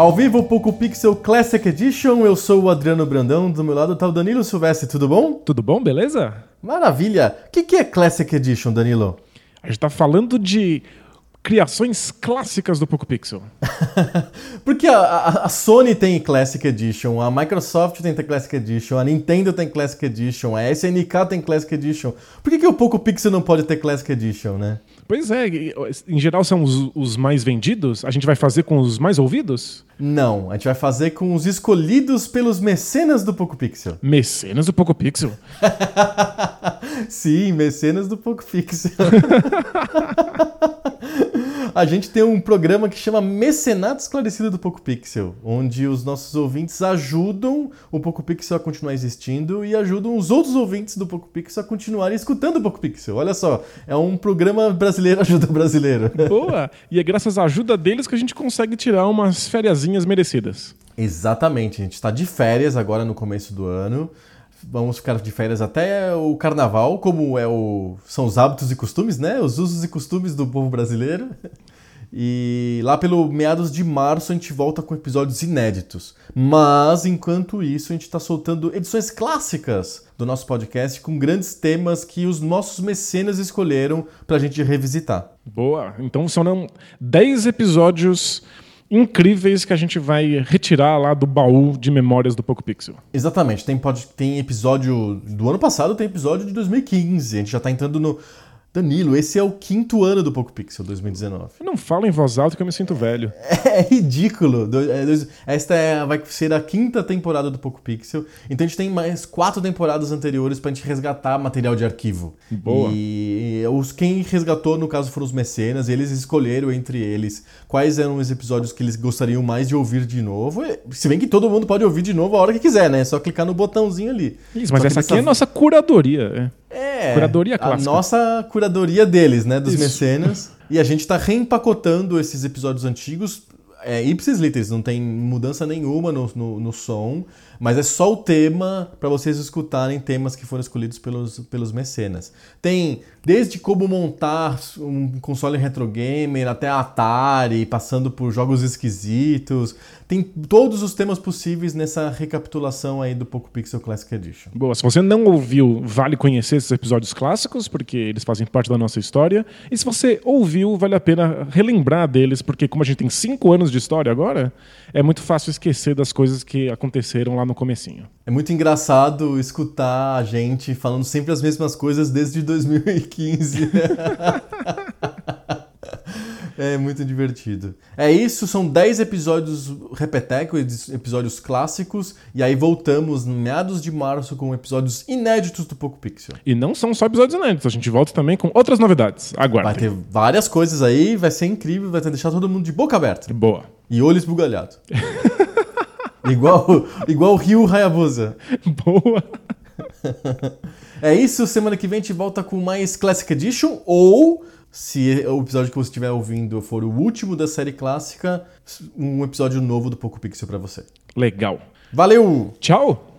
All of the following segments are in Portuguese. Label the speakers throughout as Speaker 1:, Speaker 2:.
Speaker 1: Ao vivo, Poco Pixel Classic Edition, eu sou o Adriano Brandão, do meu lado tá o Danilo Silvestre, tudo bom?
Speaker 2: Tudo bom, beleza?
Speaker 1: Maravilha! O que, que é Classic Edition, Danilo?
Speaker 2: A gente tá falando de criações clássicas do Poco Pixel.
Speaker 1: Porque a, a, a, Sony tem Classic Edition, a Microsoft tem Classic Edition, a Nintendo tem Classic Edition, a SNK tem Classic Edition. Por que, que o Poco Pixel não pode ter Classic Edition, né?
Speaker 2: Pois é, em geral são os, os, mais vendidos? A gente vai fazer com os mais ouvidos?
Speaker 1: Não, a gente vai fazer com os escolhidos pelos mecenas do Poco Pixel.
Speaker 2: Mecenas do Poco Pixel?
Speaker 1: Sim, mecenas do Poco Pixel. a gente tem um programa que chama Mecenato Esclarecido do Poco Pixel, onde os nossos ouvintes ajudam o Poco Pixel a continuar existindo e ajudam os outros ouvintes do Poco Pixel a continuarem escutando o Poco Pixel. Olha só, é um programa brasileiro ajuda brasileiro.
Speaker 2: Boa! E é graças à ajuda deles que a gente consegue tirar umas merecidas.
Speaker 1: Exatamente, a gente está de férias agora no começo do ano vamos ficar de férias até o carnaval, como é o, são os hábitos e costumes, né? Os usos e costumes do povo brasileiro. E lá pelo meados de março a gente volta com episódios inéditos. Mas enquanto isso, a gente está soltando edições clássicas do nosso podcast com grandes temas que os nossos mecenas escolheram para a gente revisitar.
Speaker 2: Boa! Então são 10 episódios incríveis que a gente vai retirar lá do baú de memórias do Poco Pixel.
Speaker 1: Exatamente. Tem, pode, tem episódio do ano passado, tem episódio de 2015. A gente já está entrando no Danilo, esse é o quinto ano do Poco Pixel 2019.
Speaker 2: Não fala em voz alta que eu me sinto velho.
Speaker 1: É, ridículo. É, esta é, vai ser a quinta temporada do Poco Pixel. Então a gente tem mais quatro temporadas anteriores pra gente resgatar material de arquivo.
Speaker 2: Boa.
Speaker 1: E os, quem resgatou, no caso, foram os mecenas. E eles escolheram entre eles quais eram os episódios que eles gostariam mais de ouvir de novo. Se bem que todo mundo pode ouvir de novo a hora que quiser, né? É só clicar no botãozinho ali.
Speaker 2: Isso, mas essa aqui é a nossa curadoria.
Speaker 1: É. É,
Speaker 2: curadoria clássica.
Speaker 1: A nossa curadoria deles, né? Dos Isso. mecenas. E a gente tá reempacotando esses episódios antigos. É, ipsis literis, não tem mudança nenhuma no, no, no som. Mas é só o tema para vocês escutarem temas que foram escolhidos pelos, pelos mecenas. Tem desde como montar um console retro gamer até Atari, passando por jogos esquisitos. Tem todos os temas possíveis nessa recapitulação aí do Poco Pixel Classic Edition.
Speaker 2: Boa, se você não ouviu, vale conhecer esses episódios clássicos, porque eles fazem parte da nossa história. E se você ouviu, vale a pena relembrar deles, porque como a gente tem cinco anos de história agora, é muito fácil esquecer das coisas que aconteceram lá no comecinho.
Speaker 1: É muito engraçado escutar a gente falando sempre as mesmas coisas desde 2015. É muito divertido. É isso, são 10 episódios repeteco, episódios clássicos, e aí voltamos no meados de março com episódios inéditos do Poco Pixel.
Speaker 2: E não são só episódios inéditos, a gente volta também com outras novidades. Aguardem.
Speaker 1: Vai ter várias coisas aí, vai ser incrível, vai deixar todo mundo de boca aberta.
Speaker 2: Boa.
Speaker 1: E olho esbugalhado. igual, igual o Rio Hayabusa.
Speaker 2: Boa.
Speaker 1: é isso, semana que vem a gente volta com mais Classic Edition ou se o episódio que você estiver ouvindo for o último da série clássica, um episódio novo do Poco Pixel para você.
Speaker 2: Legal.
Speaker 1: Valeu!
Speaker 2: Tchau!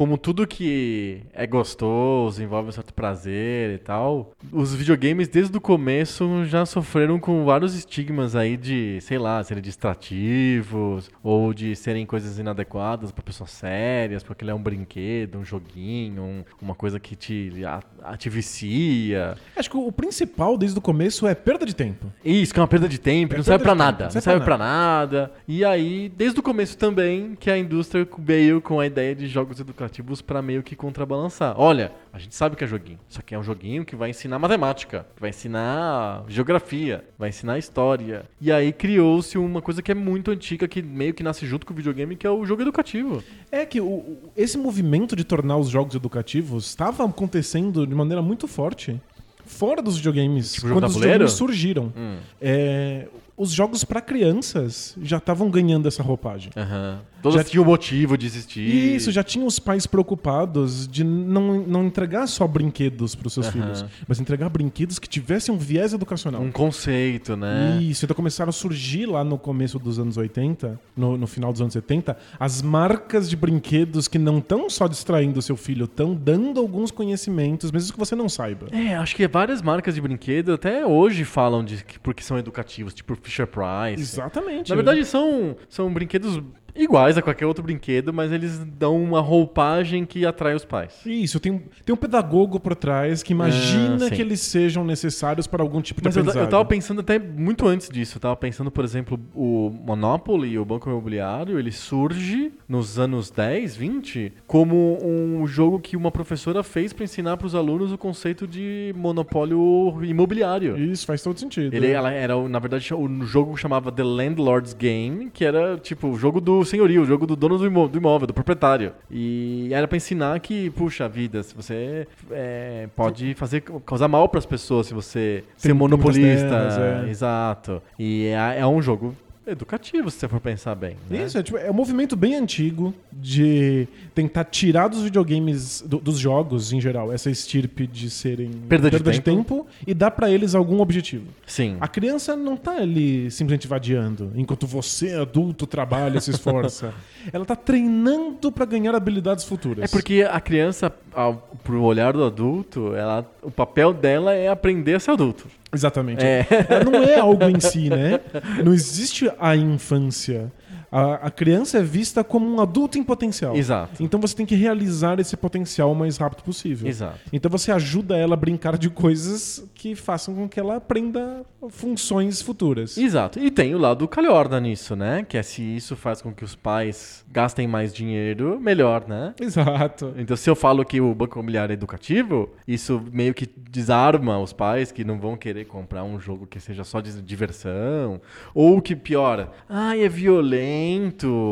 Speaker 1: Como tudo que é gostoso, envolve um certo prazer e tal, os videogames desde o começo já sofreram com vários estigmas aí de, sei lá, serem distrativos ou de serem coisas inadequadas para pessoas sérias, porque ele é um brinquedo, um joguinho, um, uma coisa que te, a, a, te vicia.
Speaker 2: Acho que o principal desde o começo é perda de tempo.
Speaker 1: Isso, que é uma perda de tempo, é não serve para nada, não serve para nada. nada. E aí, desde o começo também, que a indústria veio com a ideia de jogos educativos educativos pra meio que contrabalançar. Olha, a gente sabe que é joguinho. Isso aqui é um joguinho que vai ensinar matemática, que vai ensinar geografia, vai ensinar história. E aí criou-se uma coisa que é muito antiga, que meio que nasce junto com o videogame, que é o jogo educativo.
Speaker 2: É que o- esse movimento de tornar os jogos educativos estava acontecendo de maneira muito forte fora dos videogames.
Speaker 1: Tipo
Speaker 2: quando os videogames surgiram.
Speaker 1: Hum.
Speaker 2: É, os jogos pra crianças já estavam ganhando essa roupagem.
Speaker 1: Aham. Todos
Speaker 2: Já-
Speaker 1: tinham motivo de existir.
Speaker 2: Isso, já tinha os pais preocupados de não, não entregar só brinquedos pros seus
Speaker 1: Aham.
Speaker 2: filhos, mas entregar brinquedos que tivessem um viés educacional.
Speaker 1: Um conceito, né?
Speaker 2: Isso, então começaram a surgir lá no começo dos anos 80, no, no final dos anos 70, as marcas de brinquedos que não estão só distraindo o seu filho, estão dando alguns conhecimentos, mesmo que você não saiba.
Speaker 1: É, acho que várias marcas de brinquedo até hoje falam de que porque são educativos, tipo Fisher Price.
Speaker 2: Exatamente.
Speaker 1: Na verdade, são, são brinquedos iguais a qualquer outro brinquedo, mas eles dão uma roupagem que atrai os pais.
Speaker 2: Isso, tem, tem um pedagogo por trás que imagina
Speaker 1: Ah,
Speaker 2: que eles sejam necessários para algum tipo de
Speaker 1: Mas eu,
Speaker 2: aprendizado.
Speaker 1: eu tava pensando até muito antes disso. Eu tava pensando, por exemplo, o Monopoly, o Banco Imobiliário, ele surge nos anos 10, 20, como um jogo que uma professora fez para ensinar para os alunos o conceito de monopólio imobiliário.
Speaker 2: Isso faz todo sentido.
Speaker 1: Ele ela era, na verdade, o jogo chamava The Landlord's Game, que era tipo o jogo do senhorio, o jogo do dono do imó- do imóvel, do proprietário. E era pra ensinar que, puxa vida, se você é, pode fazer causar mal pras pessoas se você ser
Speaker 2: tem
Speaker 1: monopolista.
Speaker 2: muitas terras, é.
Speaker 1: Exato. E é, é um jogo educativo, se você for pensar bem. né?
Speaker 2: Isso, é, tipo, é um movimento bem antigo de tentar tirar dos videogames, do- dos jogos em geral, essa estirpe de serem
Speaker 1: Perda de tempo.
Speaker 2: e dar pra eles algum objetivo.
Speaker 1: Sim.
Speaker 2: A criança não tá ali simplesmente vadiando, enquanto você, adulto, trabalha se esforça. Ela tá treinando pra ganhar habilidades futuras.
Speaker 1: É porque a criança, ao, pro olhar do adulto, ela, o papel dela é aprender a ser adulto.
Speaker 2: Exatamente.
Speaker 1: É.
Speaker 2: Não é algo em si, né? Não existe a infância. A, a criança é vista como um adulto em potencial.
Speaker 1: Exato.
Speaker 2: Então você tem que realizar esse potencial o mais rápido possível.
Speaker 1: Exato.
Speaker 2: Então você ajuda ela a brincar de coisas que façam com que ela aprenda funções futuras.
Speaker 1: Exato. E tem o lado calhorda nisso, né? Que é se isso faz com que os pais gastem mais dinheiro, melhor, né?
Speaker 2: Exato.
Speaker 1: Então, se eu falo que o banco imobiliário é educativo, isso meio que desarma os pais que não vão querer comprar um jogo que seja só de diversão. Ou que piora, ai, é violento,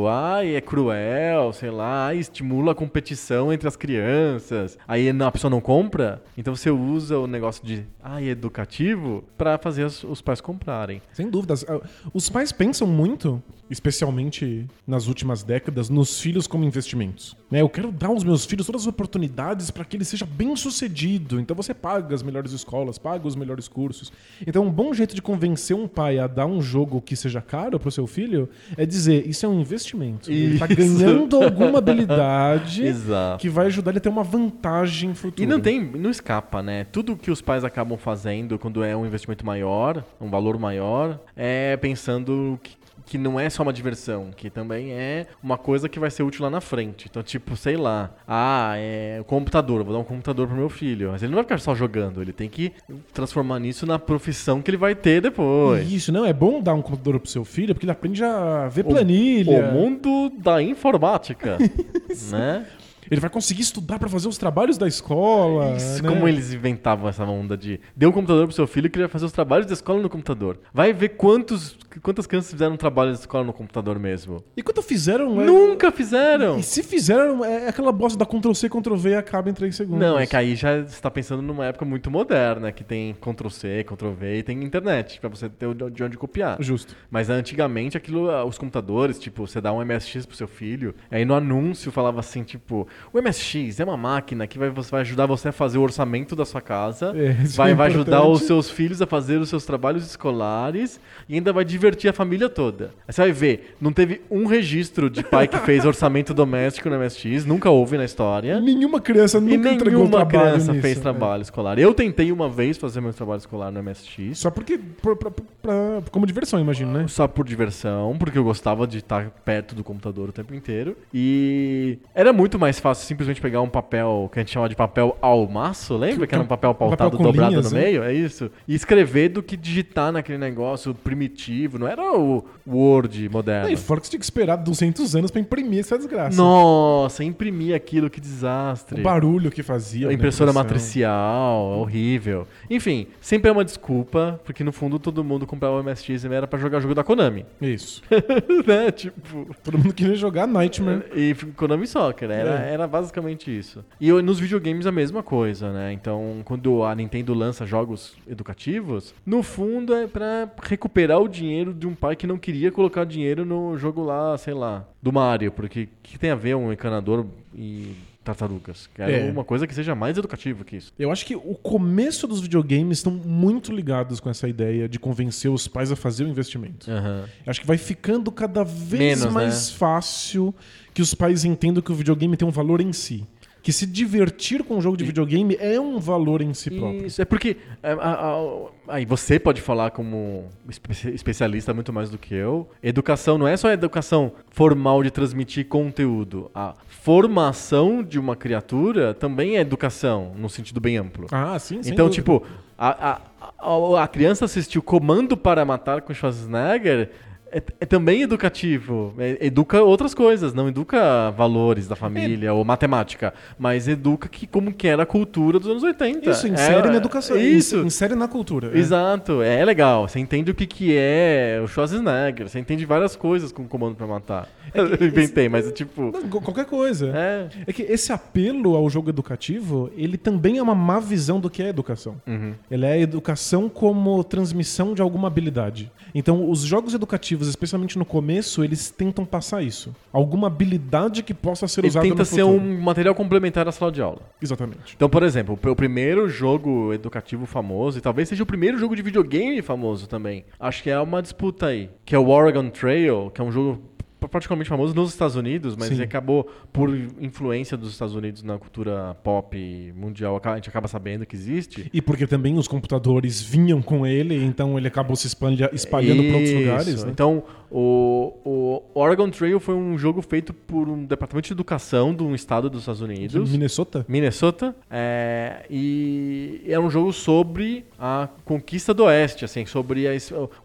Speaker 1: ai, é cruel, sei lá, ai, estimula a competição entre as crianças. Aí a pessoa não compra, então você usa o negócio de, ai, é educativo, pra fazer os, os pais comprarem.
Speaker 2: Sem dúvidas. Ah, Os pais pensam muito, especialmente nas últimas décadas, nos filhos como investimentos. Né? Eu quero dar aos meus filhos todas as oportunidades para que ele seja bem sucedido. Então você paga as melhores escolas, paga os melhores cursos. Então um bom jeito de convencer um pai a dar um jogo que seja caro para o seu filho é dizer isso é um investimento. Ele está ganhando alguma habilidade que vai ajudar ele a ter uma vantagem futura.
Speaker 1: E não tem, não escapa, né? Tudo que os pais acabam fazendo quando é um investimento maior, um valor maior, é pensando que, que não é só uma diversão, que também é uma coisa que vai ser útil lá na frente. Então, tipo, sei lá, ah, é o computador, vou dar um computador pro meu filho. Mas ele não vai ficar só jogando, ele tem que transformar nisso na profissão que ele vai ter depois.
Speaker 2: Isso, não, é bom dar um computador pro seu filho, porque ele aprende a ver planilha.
Speaker 1: O mundo da informática, né?
Speaker 2: Ele vai conseguir estudar pra fazer os trabalhos da escola.
Speaker 1: Isso,
Speaker 2: né?
Speaker 1: como eles inventavam essa onda de dê um computador pro seu filho que ele vai fazer os trabalhos da escola no computador. Vai ver quantos, quantas crianças fizeram trabalho da escola no computador mesmo.
Speaker 2: E quando fizeram. é-
Speaker 1: Nunca fizeram!
Speaker 2: E se fizeram, é aquela bosta da Ctrl-C, Ctrl-V e acaba em 3 segundos.
Speaker 1: Não, é que aí já está pensando numa época muito moderna, que tem Ctrl-C, Ctrl-V e tem internet pra você ter de onde copiar.
Speaker 2: Justo.
Speaker 1: Mas antigamente aquilo, ah, os computadores, tipo, você dá um MSX pro seu filho, aí no anúncio falava assim, tipo, o MSX é uma máquina que vai, vai ajudar você a fazer o orçamento da sua casa,
Speaker 2: É, isso
Speaker 1: vai,
Speaker 2: é
Speaker 1: vai ajudar os seus filhos a fazer os seus trabalhos escolares e ainda vai divertir a família toda. Aí você vai ver, não teve um registro de pai que fez orçamento doméstico no MSX, nunca houve na história.
Speaker 2: Nenhuma criança nunca
Speaker 1: E
Speaker 2: entregou
Speaker 1: nenhuma criança
Speaker 2: nisso,
Speaker 1: fez
Speaker 2: né?
Speaker 1: trabalho escolar. Eu tentei uma vez fazer meu trabalho escolar no MSX.
Speaker 2: Só porque. por- pra- pra- como diversão, imagino, né?
Speaker 1: Só por diversão, porque eu gostava de estar perto do computador o tempo inteiro. E era muito mais fácil simplesmente pegar um papel que a gente chama de papel almaço, lembra? Que, era
Speaker 2: é
Speaker 1: um papel
Speaker 2: papel
Speaker 1: pautado
Speaker 2: com
Speaker 1: dobrado
Speaker 2: linhas,
Speaker 1: no
Speaker 2: né?
Speaker 1: meio, é isso? E escrever do que digitar naquele negócio primitivo. Não era o Word moderno.
Speaker 2: E fora que você tinha que esperar 200 anos pra imprimir essa desgraça.
Speaker 1: Nossa, imprimir aquilo, que desastre.
Speaker 2: O barulho que fazia.
Speaker 1: A impressora matricial, horrível. Enfim, sempre é uma desculpa, porque no fundo todo mundo comprava o MSX e era pra jogar jogo da Konami.
Speaker 2: Isso.
Speaker 1: né? Tipo.
Speaker 2: Todo mundo queria jogar Nightmare.
Speaker 1: E Konami Soccer, era,
Speaker 2: É.
Speaker 1: era basicamente isso. E nos videogames a mesma coisa, né? Então, quando a Nintendo lança jogos educativos, no fundo é pra recuperar o dinheiro de um pai que não queria colocar dinheiro no jogo lá, sei lá, do Mario, porque o que tem a ver um encanador e tartarugas? Quero
Speaker 2: É.
Speaker 1: uma coisa que seja mais educativa que isso.
Speaker 2: Eu acho que o começo dos videogames estão muito ligados com essa ideia de convencer os pais a fazer o investimento.
Speaker 1: Aham.
Speaker 2: Acho que vai ficando cada vez
Speaker 1: Menos, né?
Speaker 2: mais fácil que os pais entendam que o videogame tem um valor em si. Que se divertir com um jogo de videogame é um valor em si próprio.
Speaker 1: Isso, é porque. é, a- a- aí você pode falar como espe- especialista muito mais do que eu. Educação não é só educação formal de transmitir conteúdo. A formação de uma criatura também é educação, no sentido bem amplo.
Speaker 2: Ah, sim, sem
Speaker 1: então,
Speaker 2: dúvida.
Speaker 1: tipo, a, a, a, a criança assistiu Comando para Matar com Schwarzenegger. É, é também educativo. É- educa outras coisas, não educa valores da família ou matemática, mas educa que, como que era a cultura dos anos 80.
Speaker 2: Isso, insere
Speaker 1: É-
Speaker 2: na educação.
Speaker 1: Isso.
Speaker 2: Insere na cultura. é.
Speaker 1: Exato, é legal. Você entende o que, que é o Schwarzenegger, você entende várias coisas com o comando pra matar. Eu inventei, mas é tipo.
Speaker 2: Não, Qualquer coisa.
Speaker 1: É.
Speaker 2: É que esse apelo ao jogo educativo, ele também é uma má visão do que é educação.
Speaker 1: Uhum.
Speaker 2: Ele é educação como transmissão de alguma habilidade. Então, os jogos educativos, especialmente no começo, eles tentam passar isso. Alguma habilidade que possa ser
Speaker 1: Ele
Speaker 2: usada
Speaker 1: tenta
Speaker 2: no
Speaker 1: ser
Speaker 2: futuro.
Speaker 1: um material complementar à sala de aula.
Speaker 2: Exatamente.
Speaker 1: Então, por exemplo, o pr- o primeiro jogo educativo famoso, e talvez seja o primeiro jogo de videogame famoso também, acho que é uma disputa aí, que é o Oregon Trail, que é um jogo particularmente famoso nos Estados Unidos, mas
Speaker 2: Sim.
Speaker 1: ele acabou, por influência dos Estados Unidos na cultura pop mundial, a gente acaba sabendo que existe.
Speaker 2: E porque também os computadores vinham com ele, então ele acabou se espalha- espalhando para outros lugares. Né?
Speaker 1: Então, o, o Oregon Trail foi um jogo feito por um departamento de educação de um estado dos Estados Unidos.
Speaker 2: Minnesota?
Speaker 1: Minnesota. É, e era um jogo sobre a conquista do Oeste, assim, sobre a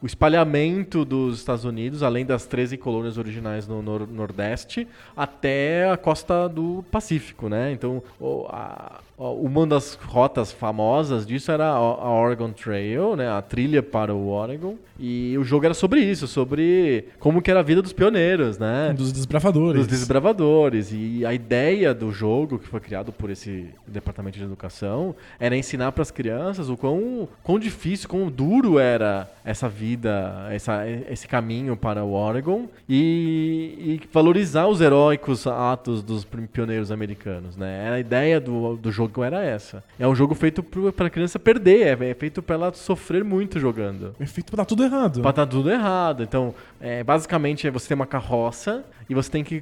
Speaker 1: o espalhamento dos Estados Unidos, além das 13 colônias originais no nor- Nordeste, até a costa do Pacífico, né? Então, a- uma das rotas famosas disso era a Oregon Trail, né? A trilha para o Oregon. E o jogo era sobre isso, sobre como que era a vida dos pioneiros, né?
Speaker 2: Dos desbravadores.
Speaker 1: Dos desbravadores. E a ideia do jogo, que foi criado por esse departamento de educação, era ensinar para as crianças o quão, quão difícil, quão duro era essa vida, essa, esse caminho para o Oregon e, e valorizar os heróicos atos dos pioneiros americanos, né? A ideia do, do jogo era essa. É um jogo feito para a criança perder, é, é feito para ela sofrer muito jogando.
Speaker 2: É feito pra dar tudo errado.
Speaker 1: Pra dar tudo errado. Então, é, basicamente, é você tem uma carroça e você tem que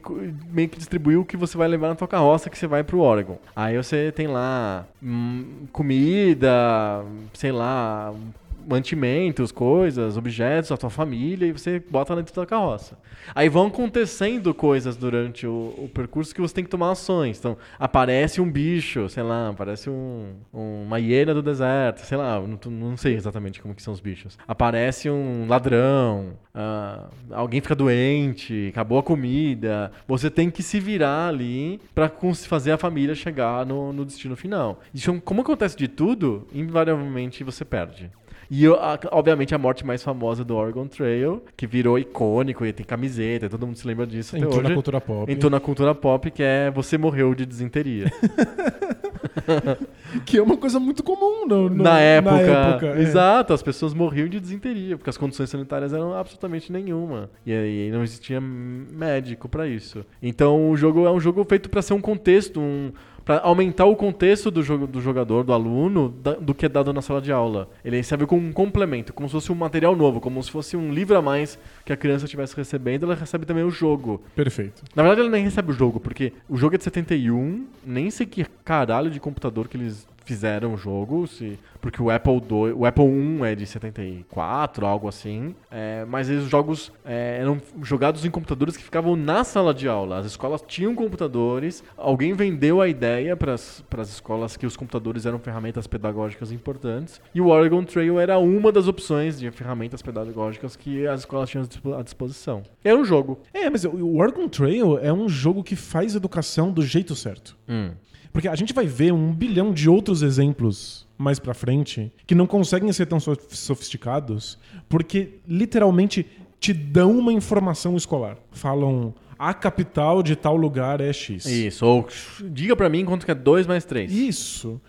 Speaker 1: meio que distribuir o que você vai levar na tua carroça que você vai pro Oregon. Aí você tem lá hum, comida, sei lá, mantimentos, coisas, objetos, a tua família e você bota dentro da carroça. Aí vão acontecendo coisas durante o, o percurso que você tem que tomar ações. Então, aparece um bicho, sei lá, aparece um, um- uma hiena do deserto, sei lá, não, não sei exatamente como que são os bichos. Aparece um ladrão, ah, alguém fica doente, acabou a comida. Você tem que se virar ali cons- fazer a família chegar no, no destino final. Isso, como acontece de tudo, invariavelmente você perde. E, a- obviamente, a morte mais famosa do Oregon Trail, que virou icônico e tem camiseta, todo mundo se lembra disso até
Speaker 2: Entrou
Speaker 1: hoje.
Speaker 2: na cultura pop.
Speaker 1: Entrou na cultura pop, que é você morreu de desinteria.
Speaker 2: Que é uma coisa muito comum no, no-
Speaker 1: na época.
Speaker 2: época, é.
Speaker 1: Exato, as pessoas morriam de desinteria, porque as condições sanitárias eram absolutamente nenhuma. E aí não existia médico pra isso. Então o jogo é um jogo feito pra ser um contexto, um para aumentar o contexto do, jogo, do jogador, do aluno, da- do que é dado na sala de aula. Ele serve como um complemento, como se fosse um material novo, como se fosse um livro a mais que a criança estivesse recebendo, ela recebe também o jogo.
Speaker 2: Perfeito.
Speaker 1: Na verdade, ela nem recebe o jogo, porque o jogo é de 71, nem sei que caralho de computador que eles fizeram o jogo, se, porque o Apple 2, o Apple 1 é de 74, algo assim. É, mas os jogos é, eram jogados em computadores que ficavam na sala de aula. As escolas tinham computadores, alguém vendeu a ideia para as escolas que os computadores eram ferramentas pedagógicas importantes, e o Oregon Trail era uma das opções de ferramentas pedagógicas que as escolas tinham à disposição. Era um jogo.
Speaker 2: É, mas o Oregon Trail é um jogo que faz educação do jeito certo.
Speaker 1: Hum.
Speaker 2: Porque a gente vai ver um bilhão de outros exemplos mais pra frente que não conseguem ser tão sof- sofisticados porque literalmente te dão uma informação escolar. Falam a capital de tal lugar é X.
Speaker 1: Isso, ou diga pra mim quanto que é 2 mais 3.
Speaker 2: Isso.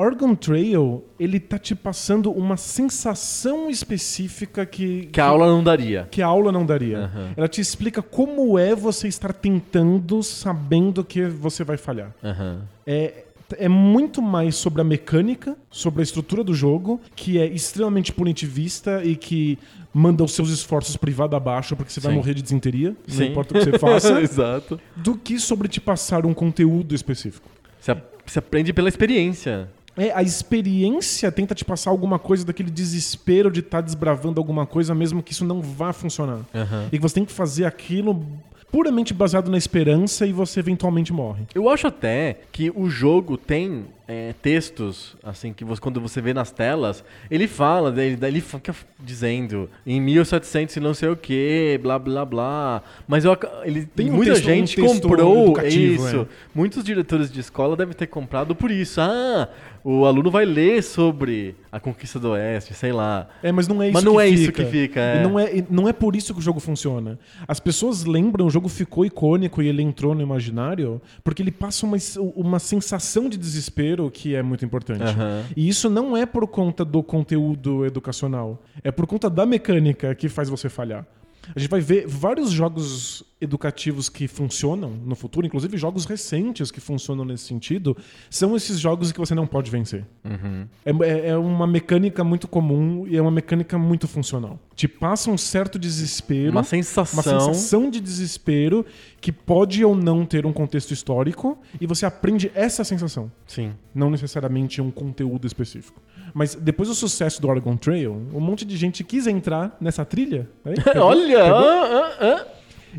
Speaker 2: Oregon Trail, ele tá te passando uma sensação específica que,
Speaker 1: Que a aula não daria.
Speaker 2: que a aula não daria.
Speaker 1: Aham.
Speaker 2: Ela te explica como é você estar tentando sabendo que você vai falhar.
Speaker 1: Aham.
Speaker 2: É, é muito mais sobre a mecânica, sobre a estrutura do jogo, que é extremamente punitivista e que manda os seus esforços privados abaixo porque você vai
Speaker 1: Sim.
Speaker 2: morrer de desinteria, não
Speaker 1: Sim.
Speaker 2: importa o que você faça,
Speaker 1: Exato.
Speaker 2: do que sobre te passar um conteúdo específico.
Speaker 1: Você aprende pela experiência.
Speaker 2: É, a experiência tenta te passar alguma coisa daquele desespero de estar desbravando alguma coisa, mesmo que isso não vá funcionar.
Speaker 1: Aham.
Speaker 2: E que você tem que fazer aquilo puramente baseado na esperança e você eventualmente morre.
Speaker 1: Eu acho até que o jogo tem é, textos, assim, que você- quando você vê nas telas, ele fala, ele, ele fica dizendo em 1700 e não sei o que, blá blá blá. Mas eu, ele,
Speaker 2: Tem um
Speaker 1: muita
Speaker 2: texto- um
Speaker 1: gente
Speaker 2: texto
Speaker 1: comprou
Speaker 2: educativo,
Speaker 1: isso.
Speaker 2: é.
Speaker 1: Muitos diretores de escola devem ter comprado por isso. Ah, o aluno vai ler sobre a conquista do Oeste, sei lá.
Speaker 2: É, mas não é isso
Speaker 1: Mas não
Speaker 2: que
Speaker 1: é
Speaker 2: fica.
Speaker 1: isso que fica, é.
Speaker 2: Não, é, não é por isso que o jogo funciona. As pessoas lembram, o jogo ficou icônico e ele entrou no imaginário porque ele passa uma, uma sensação de desespero que é muito importante.
Speaker 1: Aham.
Speaker 2: E isso não é por conta do conteúdo educacional. É por conta da mecânica que faz você falhar. A gente vai ver vários jogos educativos que funcionam no futuro, inclusive jogos recentes que funcionam nesse sentido, são esses jogos que você não pode vencer. É, é- é uma mecânica muito comum e é uma mecânica muito funcional. Te passa um certo desespero,
Speaker 1: Uma sensação.
Speaker 2: uma sensação de desespero que pode ou não ter um contexto histórico e você aprende essa sensação
Speaker 1: Sim.
Speaker 2: não necessariamente um conteúdo específico. Mas depois do sucesso do Oregon Trail, um monte de gente quis entrar nessa trilha aí, pegou-
Speaker 1: Olha!
Speaker 2: pegou,
Speaker 1: ah, ah, ah.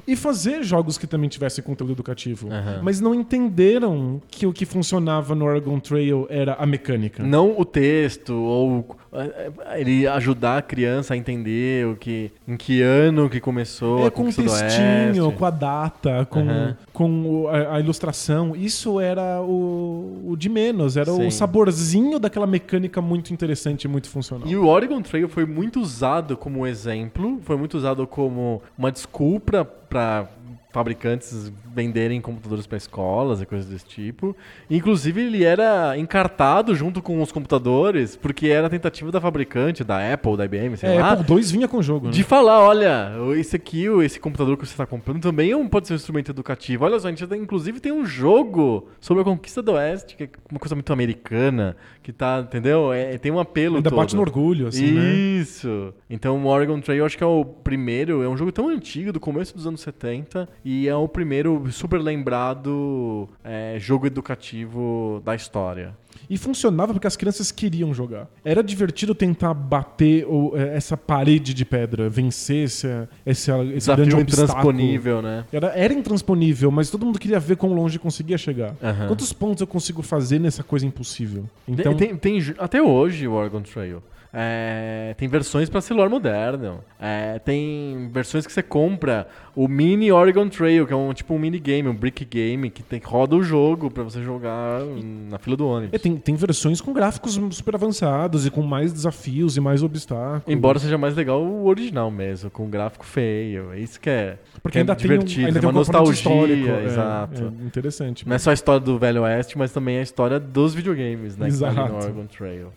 Speaker 2: E fazer jogos que também tivessem conteúdo educativo.
Speaker 1: Aham.
Speaker 2: Mas não entenderam que o que funcionava no Oregon Trail era a mecânica.
Speaker 1: Não o texto, ou é, é, ele ajudar a criança a entender o que, em que ano que começou
Speaker 2: É
Speaker 1: a
Speaker 2: com
Speaker 1: do
Speaker 2: textinho, com a data, com,
Speaker 1: Aham.
Speaker 2: com o- a, a ilustração. Isso era o, o de menos, era
Speaker 1: Sim.
Speaker 2: o saborzinho daquela mecânica muito interessante e muito funcional.
Speaker 1: E o Oregon Trail foi muito usado como exemplo, foi muito usado como uma desculpa para fabricantes venderem computadores para escolas e coisas desse tipo. Inclusive, ele era encartado junto com os computadores, porque era a tentativa da fabricante, da Apple, da IBM, sei
Speaker 2: É,
Speaker 1: lá,
Speaker 2: Apple II vinha com o jogo, né?
Speaker 1: De falar, olha, esse aqui, o- esse computador que você está comprando também é um- pode ser um instrumento educativo. Olha só, a gente tem- inclusive tem um jogo sobre a conquista do Oeste, que é uma coisa muito americana, que tá, entendeu? É, tem um apelo
Speaker 2: Ainda
Speaker 1: todo.
Speaker 2: bate no orgulho, assim, né?
Speaker 1: Isso. Então o Oregon Trail eu acho que é o primeiro, é um jogo tão antigo, do começo dos anos 70, e é o primeiro super lembrado é, jogo educativo da história.
Speaker 2: E funcionava porque as crianças queriam jogar. Era divertido tentar bater o- eh, essa parede de pedra, vencer esse, esse, esse
Speaker 1: Desafio
Speaker 2: grande obstáculo.
Speaker 1: intransponível, né?
Speaker 2: Era, era intransponível, mas todo mundo queria ver quão longe conseguia chegar.
Speaker 1: Aham.
Speaker 2: Quantos pontos eu consigo fazer nessa coisa impossível? Então,
Speaker 1: Tem, tem- tem até hoje o Oregon Trail. É, tem versões para celular moderno. É, tem versões que você compra o mini Oregon Trail, que é um tipo um mini game, um brick game que tem roda o jogo para você jogar na fila do ônibus.
Speaker 2: é, tem, tem versões com gráficos super avançados e com mais desafios e mais obstáculos.
Speaker 1: Embora seja mais legal o original mesmo, com gráfico feio. É isso que é,
Speaker 2: Porque
Speaker 1: que é
Speaker 2: ainda tem, um,
Speaker 1: divertido,
Speaker 2: ainda
Speaker 1: é
Speaker 2: tem
Speaker 1: uma
Speaker 2: um
Speaker 1: nostalgia.
Speaker 2: é,
Speaker 1: exato.
Speaker 2: é interessante.
Speaker 1: Não é só a história do Velho Oeste, mas também a história dos videogames, né? Que tá no
Speaker 2: Exato.
Speaker 1: Oregon Trail.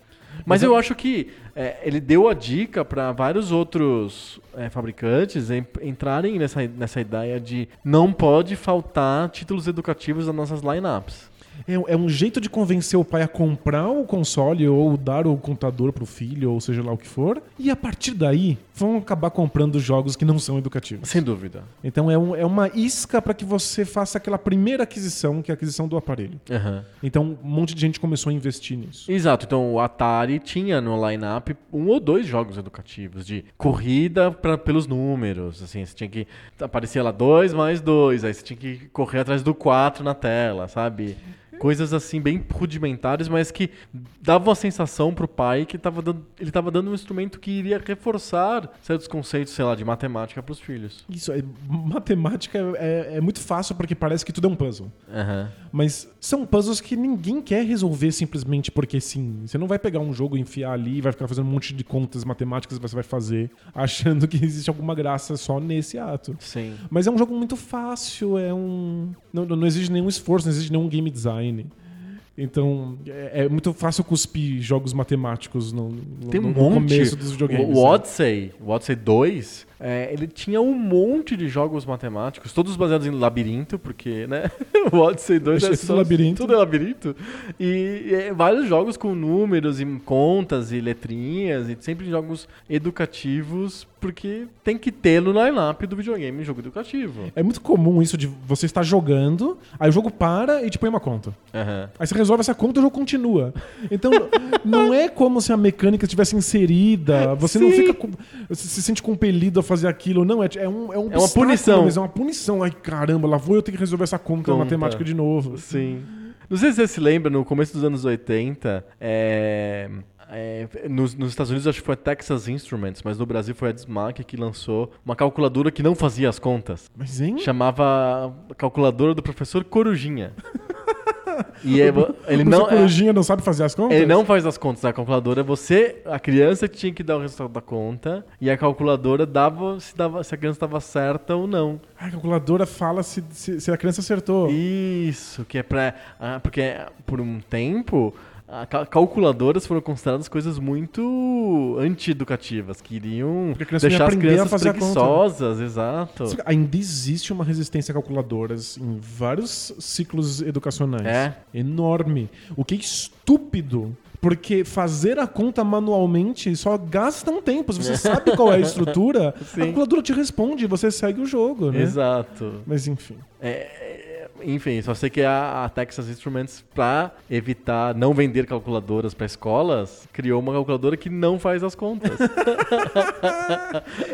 Speaker 1: Mas eu acho que é, ele deu a dica para vários outros é, fabricantes en- entrarem nessa, nessa ideia de não pode faltar títulos educativos nas nossas lineups.
Speaker 2: É, é um jeito de convencer o pai a comprar o console ou dar o computador pro filho, ou seja lá o que for. E a partir daí, vão acabar comprando jogos que não são educativos.
Speaker 1: Sem dúvida.
Speaker 2: Então é, um- é uma isca para que você faça aquela primeira aquisição, que é a aquisição do aparelho.
Speaker 1: Aham.
Speaker 2: Então um monte de gente começou a investir nisso.
Speaker 1: Exato, então o Atari tinha no line-up um ou dois jogos educativos de corrida pra, pelos números. Assim, você tinha que. Aparecia lá dois mais dois, aí você tinha que correr atrás do quatro na tela, sabe? Coisas assim bem rudimentares, mas que davam a sensação pro pai que tava dando, ele estava dando um instrumento que iria reforçar certos conceitos, sei lá, de matemática pros filhos.
Speaker 2: Isso, é, matemática é, é muito fácil porque parece que tudo é um puzzle.
Speaker 1: Aham.
Speaker 2: Mas são puzzles que ninguém quer resolver simplesmente porque sim. Você não vai pegar um jogo, enfiar ali e vai ficar fazendo um monte de contas matemáticas que você vai fazer, achando que existe alguma graça só nesse ato.
Speaker 1: Sim.
Speaker 2: Mas é um jogo muito fácil, é um. Não, não exige nenhum esforço, não exige nenhum game design. Então, é, é muito fácil cuspir jogos matemáticos no, no-
Speaker 1: Tem um
Speaker 2: no
Speaker 1: monte.
Speaker 2: começo dos videogames.
Speaker 1: O, o
Speaker 2: né?
Speaker 1: Odyssey, o Odyssey 2, é, ele tinha um monte de jogos matemáticos, todos baseados em labirinto, porque, né? O Odyssey 2 é só
Speaker 2: labirinto.
Speaker 1: Tudo é labirinto. E, é, vários jogos com números e contas e letrinhas, e sempre jogos educativos, porque tem que ter no line-up do videogame jogo educativo.
Speaker 2: É muito comum isso de você estar jogando, aí o jogo para e te põe uma conta.
Speaker 1: Aham.
Speaker 2: Aí você resolve essa conta e o jogo continua. Então, não é como se a mecânica estivesse inserida, você não
Speaker 1: Sim.
Speaker 2: fica. com- Você se sente compelido a fazer aquilo. Não, é, é um, é um
Speaker 1: É uma punição.
Speaker 2: Mas é uma punição. Ai, caramba, lá vou eu ter que resolver essa conta,
Speaker 1: Conta.
Speaker 2: matemática de novo.
Speaker 1: Sim. Não sei se você se lembra, no começo dos anos 80, é, é, nos, nos Estados Unidos acho que foi a Texas Instruments, mas no Brasil foi a Dismac que lançou uma calculadora que não fazia as contas.
Speaker 2: Mas, hein?
Speaker 1: Chamava calculadora do professor Corujinha. E é- ele
Speaker 2: O
Speaker 1: não,
Speaker 2: Corujinha não sabe fazer as contas?
Speaker 1: ele não faz as contas da calculadora, você, a criança tinha que dar o resultado da conta, e a calculadora dava se, dava, se a criança estava certa ou não.
Speaker 2: A calculadora fala se, se, se a criança acertou.
Speaker 1: Isso, que é pra. ah, porque por um tempo. A cal- calculadoras foram consideradas coisas muito anti-educativas, que iriam
Speaker 2: a
Speaker 1: deixar as
Speaker 2: a
Speaker 1: crianças
Speaker 2: a
Speaker 1: preguiçosas, exato.
Speaker 2: Ainda existe uma resistência a calculadoras em vários ciclos educacionais.
Speaker 1: É.
Speaker 2: Enorme. O que é estúpido. Porque fazer a conta manualmente só gasta um tempo. Se você sabe qual é a estrutura,
Speaker 1: Sim.
Speaker 2: a calculadora te responde e você segue o jogo, né?
Speaker 1: Exato.
Speaker 2: Mas enfim.
Speaker 1: É, enfim, só sei que a, a Texas Instruments, pra evitar não vender calculadoras para escolas, criou uma calculadora que não faz as contas.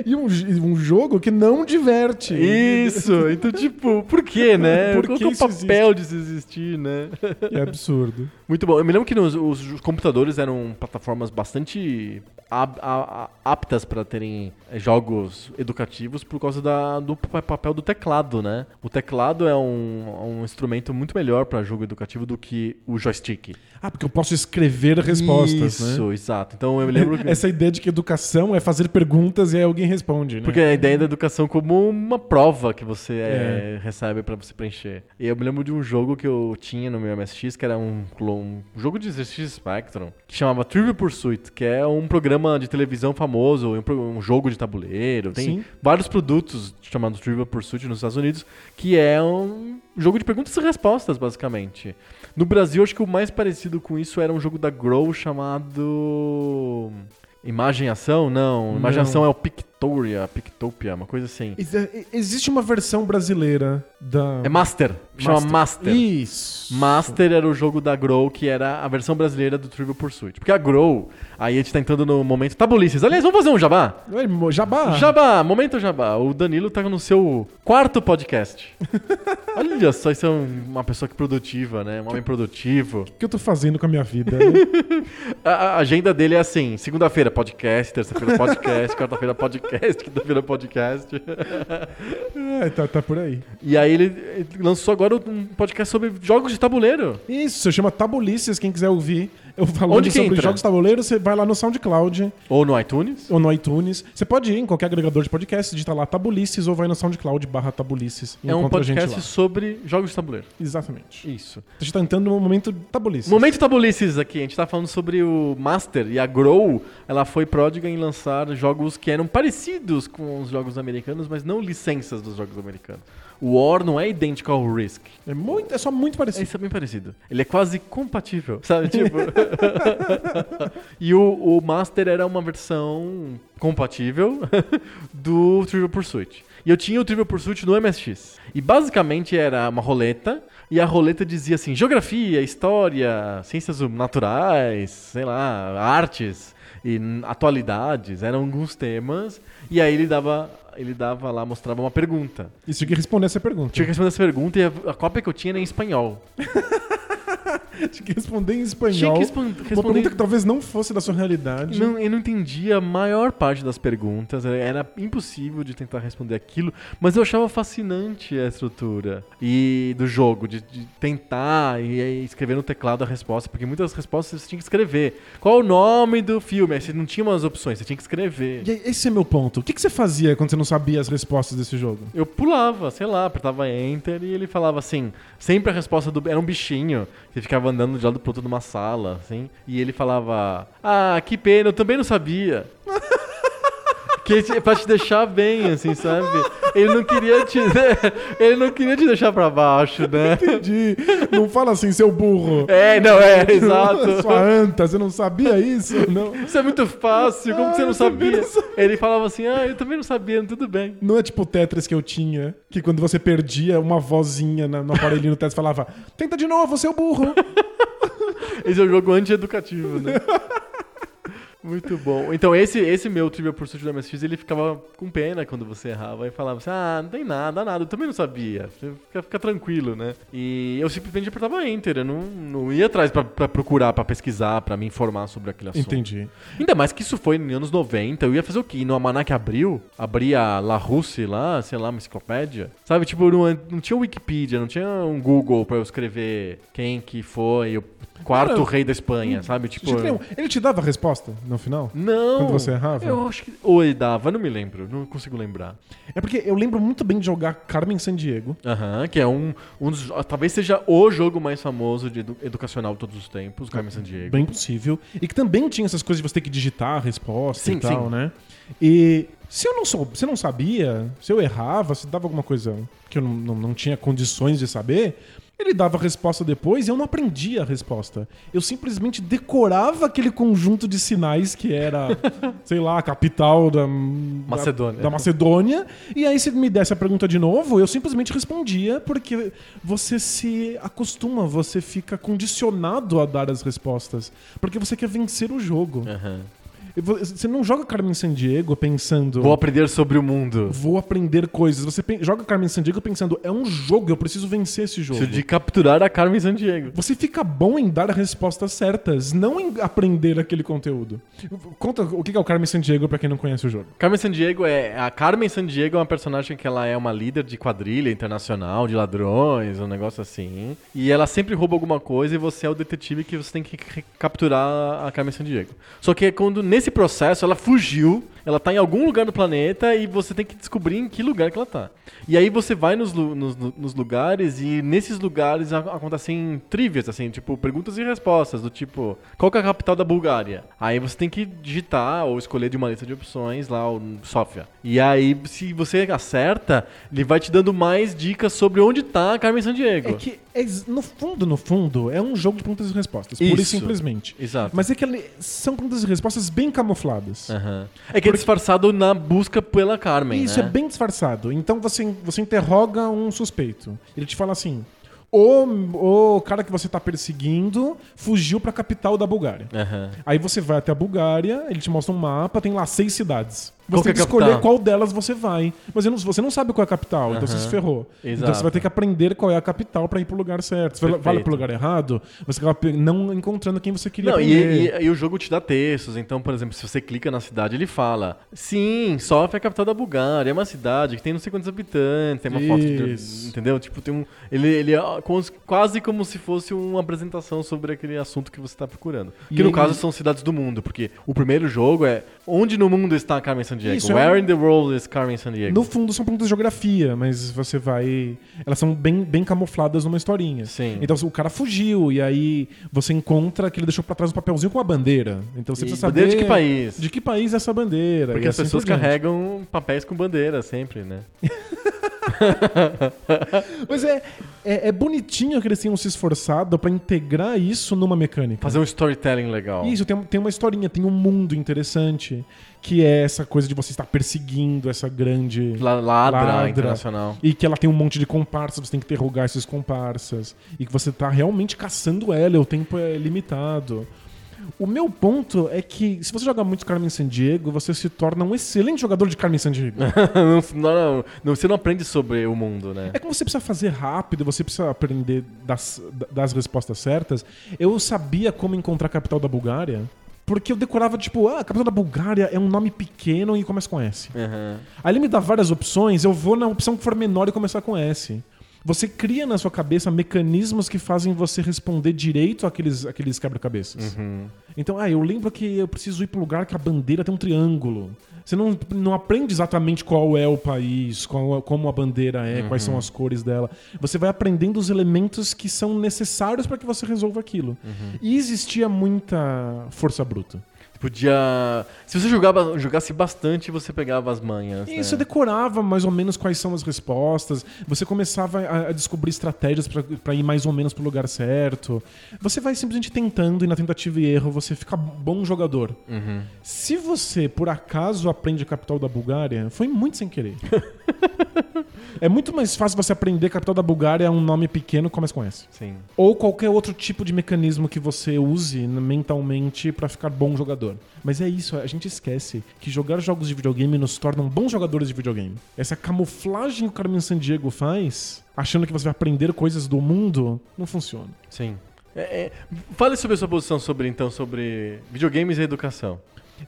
Speaker 2: E um, um jogo que não diverte.
Speaker 1: Isso! Então, tipo, por quê, né?
Speaker 2: Por
Speaker 1: Qual
Speaker 2: que
Speaker 1: que é o papel disso existir, né?
Speaker 2: É absurdo.
Speaker 1: Muito bom. Eu me lembro que nos, os, os computadores eram plataformas bastante aptas para terem eh, jogos educativos por causa da- do pa- papel do teclado, né? O teclado é um, um instrumento muito melhor para jogo educativo do que o joystick.
Speaker 2: Ah, porque eu posso escrever respostas,
Speaker 1: Isso,
Speaker 2: né?
Speaker 1: exato. Então eu me lembro que...
Speaker 2: Essa ideia de que educação é fazer perguntas e aí alguém responde, né?
Speaker 1: Porque a ideia da educação como uma prova que você
Speaker 2: É.
Speaker 1: eh, recebe pra você preencher. E eu me lembro de um jogo que eu tinha no meu MSX, que era um, um jogo de exercício Spectrum, que chamava Trivial Pursuit, que é um programa de televisão famoso, um, um jogo de tabuleiro. Tem
Speaker 2: Sim.
Speaker 1: vários produtos chamados Trivial Pursuit nos Estados Unidos, que é um jogo de perguntas e respostas, basicamente. No Brasil, acho que o mais parecido com isso era um jogo da Grow chamado... Imagem Ação? Não, Imagem. Ação é o Pictoria, Pictopia, uma coisa assim.
Speaker 2: Ex- Existe uma versão brasileira da.
Speaker 1: É Master, chama Master.
Speaker 2: Isso.
Speaker 1: Master era o jogo da Grow, que era a versão brasileira do Trivial Pursuit. Porque a Grow, aí a gente tá entrando no momento tabulices. Aliás, vamos fazer um jabá?
Speaker 2: Jabá.
Speaker 1: Jabá, momento jabá. O Danilo tá no seu quarto podcast. Olha só, isso é um- uma pessoa que produtiva, né? Um homem produtivo.
Speaker 2: O que eu tô fazendo com a minha vida? né?
Speaker 1: A, a agenda dele é assim: segunda-feira podcast, terça-feira podcast, quarta-feira podcast, quinta-feira podcast.
Speaker 2: é, tá, tá por aí.
Speaker 1: E aí ele, ele lançou agora um podcast sobre jogos de tabuleiro.
Speaker 2: Isso, chama Tabulices, quem quiser ouvir. Eu falando
Speaker 1: Onde
Speaker 2: sobre
Speaker 1: entra?
Speaker 2: jogos de tabuleiro, você vai lá no SoundCloud
Speaker 1: Ou no iTunes.
Speaker 2: ou no iTunes. Você pode ir em qualquer agregador de podcast, digita lá Tabulices ou vai no SoundCloud barra Tabulices. e
Speaker 1: É um
Speaker 2: encontra a gente
Speaker 1: podcast sobre jogos de tabuleiro.
Speaker 2: Exatamente.
Speaker 1: Isso.
Speaker 2: A gente tá entrando no momento Tabulices.
Speaker 1: Momento Tabulices aqui, a gente tá falando sobre o Master e a Grow, ela foi pródiga em lançar jogos que eram parecidos com os jogos americanos, mas não licenças dos jogos americanos. O War não é idêntico ao Risk.
Speaker 2: É, muito, é só muito parecido.
Speaker 1: Isso é bem parecido. Ele é quase compatível, sabe? Tipo... e o, o Master era uma versão compatível do Trivial Pursuit. E eu tinha o Trivial Pursuit no MSX. E basicamente era uma roleta, e a roleta dizia assim: geografia, história, ciências naturais, sei lá, artes e atualidades, eram alguns temas, e aí ele dava ele dava lá, mostrava uma pergunta.
Speaker 2: E tinha que responder essa pergunta.
Speaker 1: Tinha que responder essa pergunta e a, a cópia que eu tinha era em espanhol.
Speaker 2: Tinha que responder em espanhol.
Speaker 1: Tinha que respon-
Speaker 2: Uma
Speaker 1: responder-
Speaker 2: pergunta que talvez não fosse da sua realidade.
Speaker 1: Não, eu não entendia a maior parte das perguntas, era impossível de tentar responder aquilo, mas eu achava fascinante a estrutura e do jogo, de, de tentar e, escrever no teclado a resposta, porque muitas respostas você tinha que escrever. Qual o nome do filme? Aí você não tinha umas opções, você tinha que escrever.
Speaker 2: E esse é meu ponto. O que, que você fazia quando você não sabia as respostas desse jogo?
Speaker 1: Eu pulava, sei lá, apertava Enter e ele falava assim. Sempre a resposta do. Era um bichinho que ficava andando de lado pro outro numa sala, assim. E ele falava: Ah, que pena, eu também não sabia. Que é pra te deixar bem, assim, sabe? Ele não queria te. Ele não queria te deixar pra baixo, né?
Speaker 2: Entendi. não fala assim, seu burro.
Speaker 1: É, não, é, exato.
Speaker 2: Sua anta, você não sabia isso? Não.
Speaker 1: Isso é muito fácil, como que você
Speaker 2: Ah,
Speaker 1: não sabia?
Speaker 2: não sabia.
Speaker 1: Ele falava assim: Ah, eu também não sabia, tudo bem.
Speaker 2: Não é tipo o Tetris que eu tinha, que quando você perdia, uma vozinha no aparelhinho do Tetris falava: Tenta de novo, seu burro.
Speaker 1: Esse é um jogo anti-educativo, né? Muito bom. Então, esse, esse meu Trivial Pursuit do MSX, ele ficava com pena quando você errava e falava assim: ah, não tem nada, nada, eu também não sabia. Fica, fica tranquilo, né? E eu simplesmente apertava Enter, eu não, não ia atrás pra, pra procurar, pra pesquisar, pra me informar sobre aquele assunto.
Speaker 2: Entendi.
Speaker 1: Ainda mais que isso foi nos anos 90, eu ia fazer o quê? No Almanac abriu, abria La Russe lá, sei lá, uma enciclopédia. Sabe, tipo, não, não tinha Wikipedia, não tinha um Google pra eu escrever quem que foi o quarto
Speaker 2: Cara,
Speaker 1: rei da Espanha, sabe? Tipo,
Speaker 2: nenhum. Ele te dava a resposta no final?
Speaker 1: não.
Speaker 2: Quando você errava?
Speaker 1: Eu acho que. Ou ele dava, não me lembro, não consigo lembrar.
Speaker 2: É porque eu lembro muito bem de jogar Carmen Sandiego.
Speaker 1: Aham, que é um, um dos. Talvez seja o jogo mais famoso de edu- educacional de todos os tempos, Carmen Sandiego.
Speaker 2: Bem possível. E que também tinha essas coisas de você ter que digitar a resposta
Speaker 1: Sim,
Speaker 2: e tal,
Speaker 1: sim.
Speaker 2: né? E se eu não sou, se eu não sabia, se eu errava, se dava alguma coisa que eu não, não, não tinha condições de saber, ele dava a resposta depois e eu não aprendia a resposta. Eu simplesmente decorava aquele conjunto de sinais que era, sei lá, a capital da
Speaker 1: Macedônia.
Speaker 2: Da, da Macedônia. E aí, se ele me desse a pergunta de novo, eu simplesmente respondia, porque você se acostuma, você fica condicionado a dar as respostas. Porque você quer vencer o jogo.
Speaker 1: Aham.
Speaker 2: Vo- Você não joga Carmen Sandiego pensando.
Speaker 1: Vou aprender sobre o mundo.
Speaker 2: Vou aprender coisas. Você joga Carmen Sandiego pensando, é um jogo, eu preciso vencer esse jogo.
Speaker 1: Preciso de capturar a Carmen Sandiego.
Speaker 2: Você fica bom em dar respostas certas, não em aprender aquele conteúdo. Conta o que é o Carmen Sandiego pra quem não conhece o jogo.
Speaker 1: Carmen Sandiego é. A Carmen Sandiego é uma personagem que ela é uma líder de quadrilha internacional, de ladrões, um negócio assim. E ela sempre rouba alguma coisa e você é o detetive que você tem que capturar a Carmen Sandiego. Só que quando nesse processo ela fugiu, ela tá em algum lugar do planeta e você tem que descobrir em que lugar que ela tá. E aí você vai nos, nos, nos lugares e nesses lugares acontecem trivias, assim, tipo perguntas e respostas, do tipo, qual que é a capital da Bulgária? Aí você tem que digitar ou escolher de uma lista de opções lá, o Sofia. E aí, se você acerta, ele vai te dando mais dicas sobre onde tá a Carmen Sandiego.
Speaker 2: É que, é- no fundo, no fundo, é um jogo de perguntas e respostas. Pura e
Speaker 1: Isso.
Speaker 2: simplesmente.
Speaker 1: Exato.
Speaker 2: Mas é que são perguntas e respostas bem camufladas.
Speaker 1: Aham. É que é disfarçado na busca pela Carmen,
Speaker 2: Isso
Speaker 1: né?
Speaker 2: é bem disfarçado. Então você, você interroga um suspeito. Ele te fala assim: o, o cara que você tá perseguindo fugiu pra capital da Bulgária.
Speaker 1: Aham.
Speaker 2: Aí você vai até a Bulgária, ele te mostra um mapa, tem lá seis cidades. Você
Speaker 1: que
Speaker 2: tem
Speaker 1: é
Speaker 2: que
Speaker 1: a
Speaker 2: escolher qual delas você vai. Mas você não sabe qual é a capital, então você se ferrou. Então
Speaker 1: Exato.
Speaker 2: você vai ter que aprender qual é a capital pra ir pro lugar certo. Se vai
Speaker 1: Perfeito.
Speaker 2: pro lugar errado, você acaba não encontrando quem você queria
Speaker 1: Não, e, e- e o jogo te dá textos. Então, por exemplo, se você clica na cidade, ele fala: Sim, Sofia é a capital da Bulgária, é uma cidade que tem não sei quantos habitantes, tem uma foto de.
Speaker 2: Isso.
Speaker 1: Entendeu? Tipo, tem um. Ele, ele é quase como se fosse uma apresentação sobre aquele assunto que você está procurando.
Speaker 2: E
Speaker 1: Que no
Speaker 2: ele-
Speaker 1: caso são cidades do mundo, porque o primeiro jogo é Onde no mundo está Carmen Sandiego?
Speaker 2: Isso, é
Speaker 1: Where
Speaker 2: um-
Speaker 1: in the world is Carmen Sandiego?
Speaker 2: No fundo são perguntas de geografia, mas você vai. Elas são bem, bem camufladas numa historinha.
Speaker 1: Sim.
Speaker 2: Então o cara fugiu, e aí você encontra que ele deixou pra trás um papelzinho com a bandeira. Então você
Speaker 1: E
Speaker 2: precisa saber.
Speaker 1: bandeira de que país?
Speaker 2: De que país é essa bandeira?
Speaker 1: Porque as
Speaker 2: assim
Speaker 1: pessoas carregam papéis com bandeira sempre, né?
Speaker 2: Mas é, é, é bonitinho que eles tenham se esforçado pra integrar isso numa mecânica.
Speaker 1: Fazer um storytelling legal.
Speaker 2: Isso, tem, tem uma historinha, tem um mundo interessante, que é essa coisa de você estar perseguindo essa grande.
Speaker 1: La- Ladra,
Speaker 2: Ladra.
Speaker 1: internacional.
Speaker 2: E que ela tem um monte de comparsas, você tem que interrogar esses comparsas. E que você tá realmente caçando ela, e o tempo é limitado. O meu ponto é que, se você jogar muito Carmen Sandiego, você se torna um excelente jogador de Carmen Sandiego.
Speaker 1: não, não, não, você não aprende sobre o mundo, né?
Speaker 2: É que você precisa fazer rápido, você precisa aprender das, das respostas certas. Eu sabia como encontrar a capital da Bulgária, porque eu decorava, tipo, ah, a capital da Bulgária é um nome pequeno e começa com S.
Speaker 1: Aham.
Speaker 2: Aí ele me dá várias opções, eu vou na opção que for menor e começar com S. Você cria na sua cabeça mecanismos que fazem você responder direito àqueles, àqueles quebra-cabeças. Então, ah, eu lembro que eu preciso ir para um lugar que a bandeira tem um triângulo. Você não, não aprende exatamente qual é o país, qual, como a bandeira é, quais são as cores dela. Você vai aprendendo os elementos que são necessários para que você resolva aquilo. E existia muita força bruta.
Speaker 1: Podia. Se você jogava, jogasse bastante, você pegava as manhas.
Speaker 2: E
Speaker 1: né?
Speaker 2: você decorava mais ou menos quais são as respostas, você começava a, a descobrir estratégias para ir mais ou menos pro lugar certo. Você vai simplesmente tentando e na tentativa e erro você fica bom jogador.
Speaker 1: Uhum.
Speaker 2: Se você por acaso aprende a capital da Bulgária, foi muito sem querer. é muito mais fácil você aprender que a capital da Bulgária é um nome pequeno que começa com S.
Speaker 1: Sim.
Speaker 2: Ou qualquer outro tipo de mecanismo que você use mentalmente pra ficar bom jogador. Mas é isso, a gente esquece que jogar jogos de videogame nos tornam bons jogadores de videogame. Essa camuflagem que o Carmen Sandiego faz, achando que você vai aprender coisas do mundo, não funciona.
Speaker 1: Sim. É, é, fale sobre a sua posição sobre, então, sobre videogames e educação.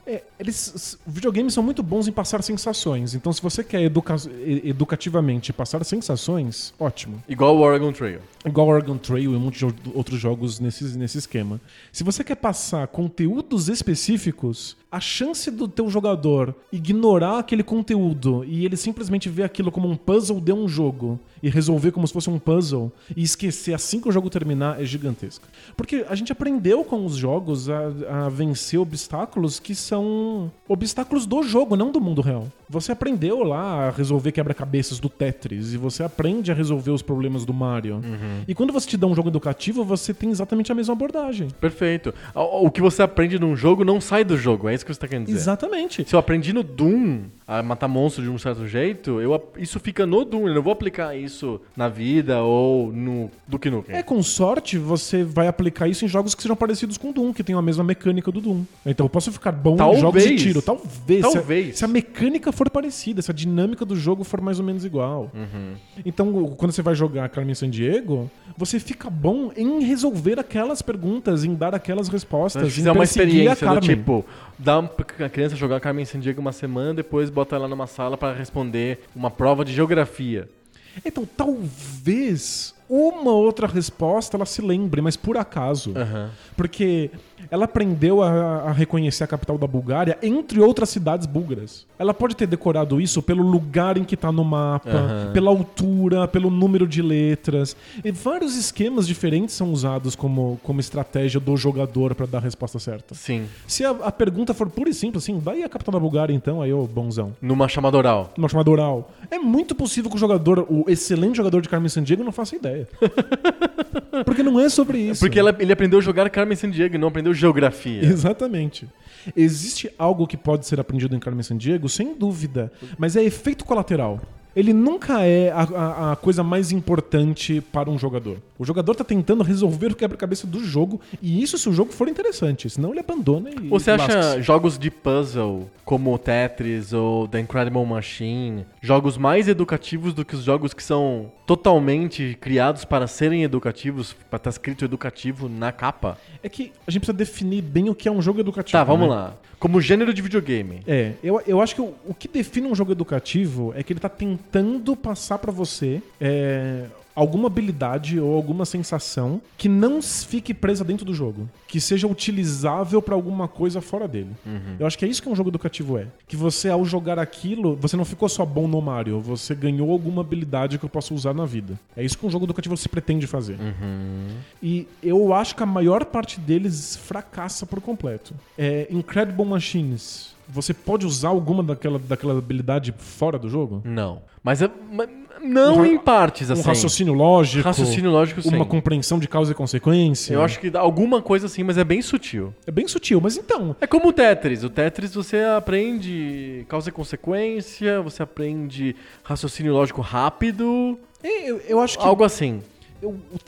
Speaker 2: É, eles, videogames são muito bons em passar sensações. Então, se você quer educa educativamente passar sensações, ótimo.
Speaker 1: Igual o Oregon Trail.
Speaker 2: Igual Oregon Trail e um monte de outros jogos nesse, nesse esquema. Se você quer passar conteúdos específicos, a chance do teu jogador ignorar aquele conteúdo e ele simplesmente ver aquilo como um puzzle de um jogo e resolver como se fosse um puzzle e esquecer assim que o jogo terminar é gigantesca. Porque a gente aprendeu com os jogos a, a vencer obstáculos que são obstáculos do jogo, não do mundo real. Você aprendeu lá a resolver quebra-cabeças do Tetris e você aprende a resolver os problemas do Mario. E quando você te dá um jogo educativo, você tem exatamente a mesma abordagem.
Speaker 1: Perfeito. O, que você aprende num jogo não sai do jogo, é isso que você tá querendo dizer.
Speaker 2: Exatamente.
Speaker 1: Se eu aprendi no Doom a matar monstros de um certo jeito, eu, isso fica no Doom. Eu não vou aplicar isso na vida ou no Duke Nukem.
Speaker 2: É, com sorte, você vai aplicar isso em jogos que sejam parecidos com o Doom, que tem a mesma mecânica do Doom. Então eu posso ficar bom
Speaker 1: Talvez.
Speaker 2: em jogos de tiro. Talvez. Se a-
Speaker 1: Talvez.
Speaker 2: Se a, mecânica for parecida, se a dinâmica do jogo for mais ou menos igual. Então, o- quando você vai jogar Carmen Sandiego, você fica bom em resolver aquelas perguntas, em dar aquelas respostas, em
Speaker 1: uma
Speaker 2: perseguir a
Speaker 1: experiência do
Speaker 2: Carmen.
Speaker 1: tipo, dá a criança jogar Carmen Sandiego uma semana, depois bota ela numa sala para responder uma prova de geografia.
Speaker 2: Então, talvez uma outra resposta ela se lembre, mas por acaso.
Speaker 1: Aham.
Speaker 2: Porque ela aprendeu a, a reconhecer a capital da Bulgária entre outras cidades búlgaras. Ela pode ter decorado isso pelo lugar em que tá no mapa,
Speaker 1: Aham.
Speaker 2: pela altura, pelo número de letras. E vários esquemas diferentes são usados como, como estratégia do jogador para dar a resposta certa.
Speaker 1: Sim.
Speaker 2: Se a, a pergunta for pura e simples, assim, daí a capital da Bulgária então, aí ô bonzão.
Speaker 1: Numa chamada oral.
Speaker 2: Uma chamada oral. É muito possível que o jogador, o excelente jogador de Carmen Sandiego, não faça ideia. Porque não é sobre isso.
Speaker 1: Porque ela- ele aprendeu a jogar Carmen Sandiego e não aprendeu geografia.
Speaker 2: Exatamente. Existe algo que pode ser aprendido em Carmen Sandiego, sem dúvida, mas é efeito colateral. Ele nunca é a, a- a coisa mais importante para um jogador. O jogador tá tentando resolver o quebra-cabeça do jogo, e isso se o jogo for interessante, senão ele abandona e.
Speaker 1: Você acha jogos de puzzle, como o Tetris ou The Incredible Machine, jogos mais educativos do que os jogos que são totalmente criados para serem educativos, para estar escrito educativo na capa?
Speaker 2: É que a gente precisa definir bem o que é um jogo educativo.
Speaker 1: Tá, vamos
Speaker 2: né?
Speaker 1: lá. Como gênero de videogame.
Speaker 2: É, eu, eu acho que o, o que define um jogo educativo é que ele tá tentando passar pra você é, alguma habilidade ou alguma sensação que não fique presa dentro do jogo, que seja utilizável pra alguma coisa fora dele. Eu acho que é isso que um jogo educativo é. Que você, ao jogar aquilo, você não ficou só bom no Mario, você ganhou alguma habilidade que eu posso usar na vida. É isso que um jogo educativo se pretende fazer. E eu acho que a maior parte deles fracassa por completo. É Incredible Machines. Você pode usar alguma daquela, daquela habilidade fora do jogo?
Speaker 1: Não. Mas é- ma- não
Speaker 2: Um
Speaker 1: em partes,
Speaker 2: Um
Speaker 1: assim.
Speaker 2: raciocínio lógico.
Speaker 1: Raciocínio lógico, sim.
Speaker 2: Uma compreensão de causa e consequência.
Speaker 1: Eu acho que dá alguma coisa assim, mas é bem sutil.
Speaker 2: É bem sutil, mas então.
Speaker 1: É como o Tetris. O Tetris você aprende causa e consequência, você aprende raciocínio lógico rápido,
Speaker 2: é, Eu, eu acho que
Speaker 1: algo assim.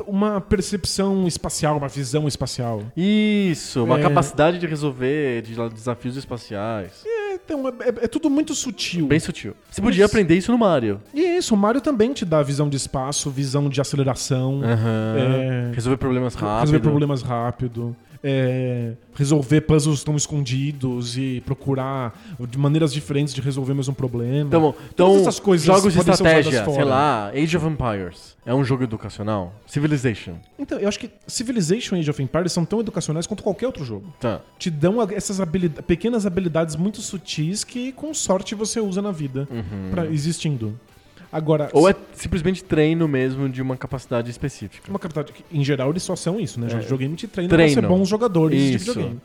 Speaker 2: uma percepção espacial, uma visão espacial.
Speaker 1: Isso, uma
Speaker 2: É.
Speaker 1: capacidade de resolver de desafios espaciais.
Speaker 2: É, então, é, é- tudo muito sutil.
Speaker 1: Bem sutil. Você podia
Speaker 2: Mas-
Speaker 1: aprender isso no Mario.
Speaker 2: E é isso, o Mario também te dá visão de espaço, visão de aceleração,
Speaker 1: Aham.
Speaker 2: É.
Speaker 1: Resolver problemas rápido.
Speaker 2: resolver problemas rápido, é, resolver puzzles estão escondidos e procurar de maneiras diferentes de resolver o mesmo problema.
Speaker 1: Então, então
Speaker 2: Todas essas coisas
Speaker 1: jogos de estratégia, sei lá, Age of Empires. É um jogo educacional? Civilization.
Speaker 2: Então, eu acho que Civilization e Age of Empires são tão educacionais quanto qualquer outro jogo.
Speaker 1: Tá.
Speaker 2: Te dão essas habilidades, pequenas habilidades muito sutis que, com sorte, você usa na vida, pra, existindo. Agora.
Speaker 1: Ou é simplesmente treino mesmo de uma capacidade específica.
Speaker 2: uma capacidade que, em geral, eles só são isso, né?
Speaker 1: É.
Speaker 2: Videogame te treina
Speaker 1: Treino.
Speaker 2: pra ser bons jogadores de
Speaker 1: Isso.
Speaker 2: videogame.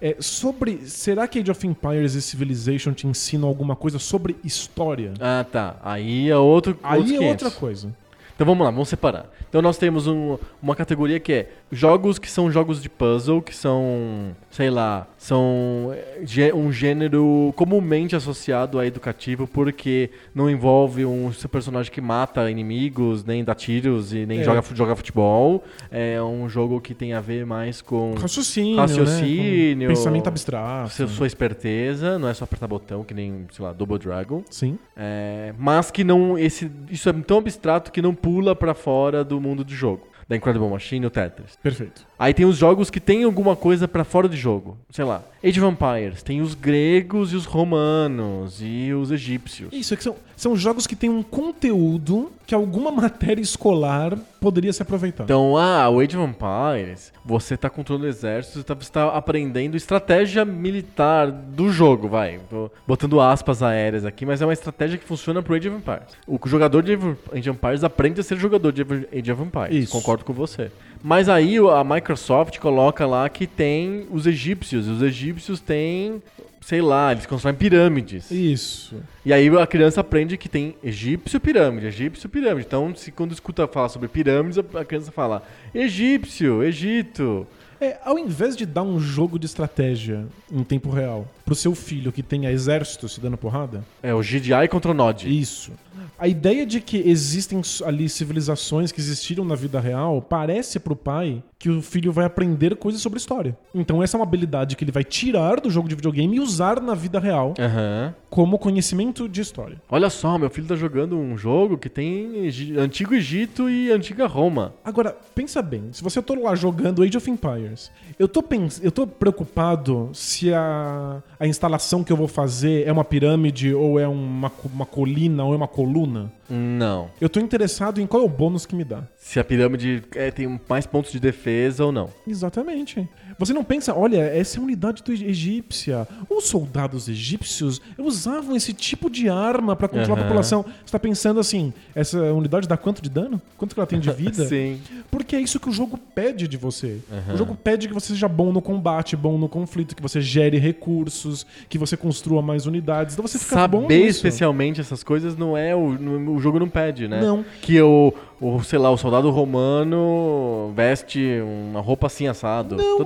Speaker 2: É, sobre. Será que Age of Empires e Civilization te ensinam alguma coisa sobre história?
Speaker 1: Ah, tá. Aí é outro.
Speaker 2: Aí é
Speaker 1: 500.
Speaker 2: outra coisa.
Speaker 1: Então vamos lá, vamos separar. Então nós temos um- uma categoria que é jogos que são jogos de puzzle, que são, sei lá, são é, um gênero comumente associado a educativo porque não envolve um personagem que mata inimigos, nem dá tiros e nem
Speaker 2: É.
Speaker 1: joga, joga futebol. É um jogo que tem a ver mais com
Speaker 2: Raciocínio.
Speaker 1: Raciocínio.
Speaker 2: Né? Com pensamento abstrato.
Speaker 1: seu- sua esperteza, não é só apertar botão que nem, sei lá, Double Dragon.
Speaker 2: Sim.
Speaker 1: É, mas que não. Esse, isso é tão abstrato que não pula pra fora do mundo de jogo. Da Incredible Machine e o Tetris.
Speaker 2: Perfeito.
Speaker 1: Aí tem os jogos que tem alguma coisa pra fora de jogo. Sei lá, Age of Empires. Tem os gregos e os romanos e os egípcios.
Speaker 2: Isso, é que são, são jogos que têm um conteúdo que alguma matéria escolar poderia se aproveitar.
Speaker 1: Então, ah, o Age of Empires, você tá controlando o exército, você tá, você tá aprendendo estratégia militar do jogo, vai. Tô botando aspas aéreas aqui, mas é uma estratégia que funciona pro Age of Empires. O jogador de Age of Empires aprende a ser jogador de Age of Empires.
Speaker 2: Isso.
Speaker 1: Concordo com você. Mas aí a Microsoft coloca lá que tem os egípcios. E os egípcios têm, sei lá, eles constroem pirâmides.
Speaker 2: Isso.
Speaker 1: E aí a criança aprende que tem egípcio pirâmide, egípcio pirâmide. Então, se quando escuta falar sobre pirâmides, a criança fala egípcio, Egito.
Speaker 2: É, ao invés de dar um jogo de estratégia em tempo real pro seu filho que tenha exército se dando porrada,
Speaker 1: É o GDI contra o Nod.
Speaker 2: Isso. A ideia de que existem ali civilizações que existiram na vida real parece pro pai que o filho vai aprender coisas sobre história. Então essa é uma habilidade que ele vai tirar do jogo de videogame e usar na vida real
Speaker 1: Aham.
Speaker 2: como conhecimento de história.
Speaker 1: Olha só, meu filho tá jogando um jogo que tem Antigo Egito e Antiga Roma.
Speaker 2: Agora, pensa bem, se você tô lá jogando Age of Empires, eu tô, pens eu tô preocupado se a, a instalação que eu vou fazer é uma pirâmide ou é uma, uma colina ou é uma coluna.
Speaker 1: Não.
Speaker 2: Eu tô interessado em qual é o bônus que me dá.
Speaker 1: Se a pirâmide é, tem mais pontos de defesa ou não.
Speaker 2: Exatamente. Você não pensa, olha, essa é a unidade do egípcia. Os soldados egípcios usavam esse tipo de arma pra controlar
Speaker 1: Aham.
Speaker 2: a população. Você tá pensando assim, essa unidade dá quanto de dano? Quanto que ela tem de vida?
Speaker 1: Sim.
Speaker 2: Porque é isso que o jogo pede de você.
Speaker 1: Aham.
Speaker 2: O jogo pede que você seja bom no combate, bom no conflito, que você gere recursos, que você construa mais unidades. Então você fica bom
Speaker 1: Saber especialmente essas coisas não é o, no- o jogo não pede, né?
Speaker 2: Não.
Speaker 1: Que o, o sei lá, o soldado romano veste uma roupa assim assado.
Speaker 2: Não.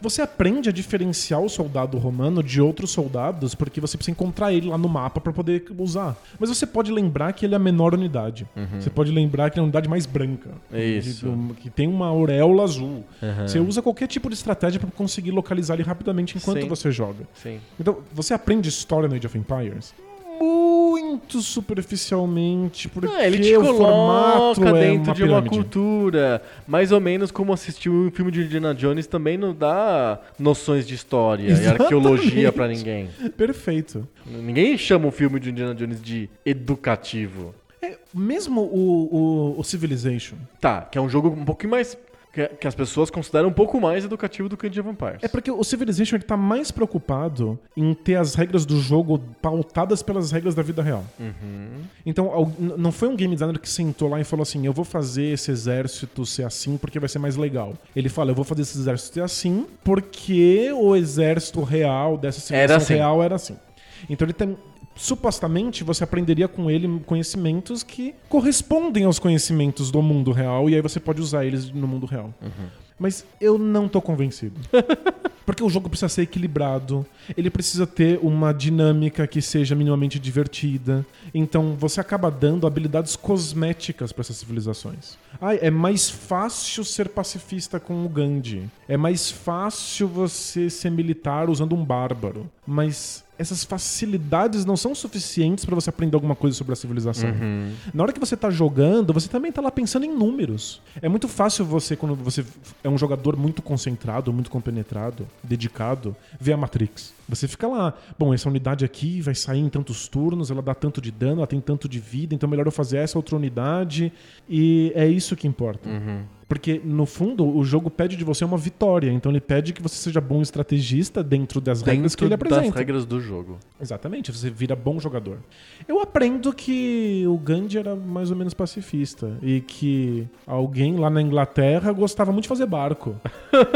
Speaker 2: Você aprende a diferenciar o soldado romano de outros soldados porque você precisa encontrar ele lá no mapa pra poder usar. Mas você pode lembrar que ele é a menor unidade. Você pode lembrar que ele é a unidade mais branca.
Speaker 1: Uhum. Isso.
Speaker 2: De- que tem uma auréola azul.
Speaker 1: Aham.
Speaker 2: Você usa qualquer tipo de estratégia pra conseguir localizar ele rapidamente enquanto
Speaker 1: Sim.
Speaker 2: você joga.
Speaker 1: Sim.
Speaker 2: Então, você aprende história no Age of Empires muito superficialmente, porque
Speaker 1: Ah, ele te
Speaker 2: o formato
Speaker 1: coloca
Speaker 2: é
Speaker 1: dentro
Speaker 2: uma
Speaker 1: de uma cultura. Mais ou menos como assistir um filme de Indiana Jones também não dá noções de história e
Speaker 2: Exatamente.
Speaker 1: arqueologia pra ninguém.
Speaker 2: Perfeito.
Speaker 1: Ninguém chama um filme de Indiana Jones de educativo.
Speaker 2: É, mesmo o, o, o Civilization.
Speaker 1: Tá, que é um jogo um pouquinho mais. Que, que as pessoas consideram um pouco mais educativo do que o Age of Empires.
Speaker 2: É porque o Civilization ele tá mais preocupado em ter as regras do jogo pautadas pelas regras da vida real.
Speaker 1: Uhum.
Speaker 2: Então, não foi um game designer que sentou lá e falou assim: eu vou fazer esse exército ser assim porque vai ser mais legal. Ele fala: eu vou fazer esse exército ser assim porque o exército real dessa civilização
Speaker 1: assim.
Speaker 2: real era assim. Então ele tem. Supostamente você aprenderia com ele conhecimentos que correspondem aos conhecimentos do mundo real e aí você pode usar eles no mundo real. Mas eu não tô convencido. Porque o jogo precisa ser equilibrado, ele precisa ter uma dinâmica que seja minimamente divertida. Então você acaba dando habilidades cosméticas para essas civilizações. Ai, é mais fácil ser pacifista com o Gandhi. É mais fácil você ser militar usando um bárbaro. Mas essas facilidades não são suficientes para você aprender alguma coisa sobre a civilização. Na hora que você tá jogando, você também tá lá pensando em números. É muito fácil você, quando você é um jogador muito concentrado, muito compenetrado, dedicado, ver a Matrix. Você fica lá, bom, essa unidade aqui vai sair em tantos turnos, ela dá tanto de dano, ela tem tanto de vida, então é melhor eu fazer essa outra unidade. E é isso que importa. Porque, no fundo, o jogo pede de você uma vitória. Então ele pede que você seja bom estrategista dentro das regras que ele
Speaker 1: Dentro
Speaker 2: apresenta.
Speaker 1: das regras do jogo.
Speaker 2: Exatamente, você vira bom jogador. Eu aprendo que o Gandhi era mais ou menos pacifista e que alguém lá na Inglaterra gostava muito de fazer barco.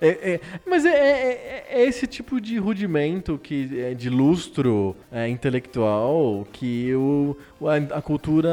Speaker 1: É- é- mas é, é- é esse tipo de rudimento que é de lustro é, intelectual que o, a, a cultura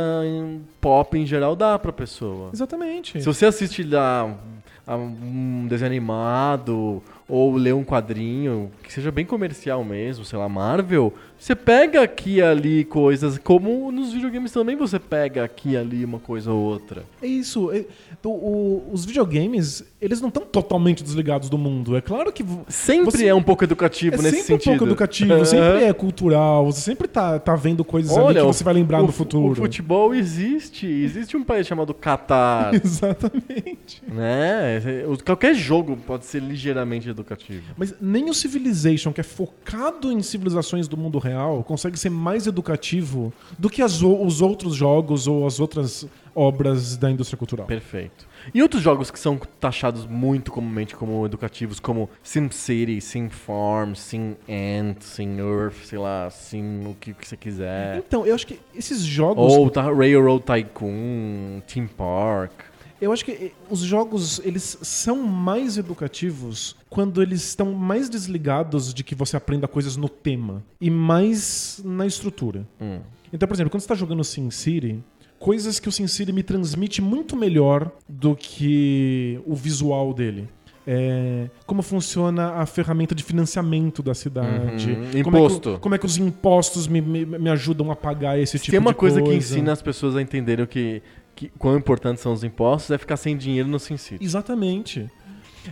Speaker 1: pop em geral dá pra pessoa.
Speaker 2: Exatamente.
Speaker 1: Se você assiste lá a um desenho animado ou ler um quadrinho que seja bem comercial mesmo, sei lá, Marvel, você pega aqui e ali coisas, como nos videogames também você pega aqui e ali uma coisa ou outra.
Speaker 2: É isso. é- o- o- os videogames, eles não estão totalmente desligados do mundo. É claro que.
Speaker 1: Sempre
Speaker 2: você-
Speaker 1: é um pouco educativo
Speaker 2: É
Speaker 1: nesse
Speaker 2: sempre um
Speaker 1: sentido.
Speaker 2: pouco educativo, sempre é cultural, você sempre tá, tá vendo coisas ali que você vai lembrar
Speaker 1: o
Speaker 2: no
Speaker 1: fu-
Speaker 2: futuro.
Speaker 1: O futebol existe. Existe um país chamado Catar.
Speaker 2: Exatamente.
Speaker 1: né? Qualquer jogo pode ser ligeiramente educativo.
Speaker 2: Mas nem o Civilization, que é focado em civilizações do mundo real, consegue ser mais educativo do que as os outros jogos ou as outras obras da indústria cultural.
Speaker 1: Perfeito. E outros jogos que são taxados muito comumente como educativos, como SimCity, SimFarm, SimAnt, SimEarth, sei lá, Sim o que, que você quiser.
Speaker 2: Então, eu acho que esses jogos.
Speaker 1: Ou tá, Railroad Tycoon, Team Park.
Speaker 2: Eu acho que eh, os jogos, eles são mais educativos quando eles estão mais desligados de que você aprenda coisas no tema e mais na estrutura.
Speaker 1: Hum.
Speaker 2: Então, por exemplo, quando você está jogando SimCity, coisas que o SimCity me transmite muito melhor do que o visual dele. É, como funciona a ferramenta de financiamento da cidade.
Speaker 1: Uhum.
Speaker 2: Como, é que,
Speaker 1: Imposto.
Speaker 2: como é que os impostos me, me, me ajudam a pagar esse
Speaker 1: Se
Speaker 2: tipo
Speaker 1: tem uma
Speaker 2: de
Speaker 1: coisa,
Speaker 2: coisa.
Speaker 1: que ensina as pessoas a entenderem o que, que, quão importantes são os impostos, é ficar sem dinheiro no SimCity.
Speaker 2: Exatamente.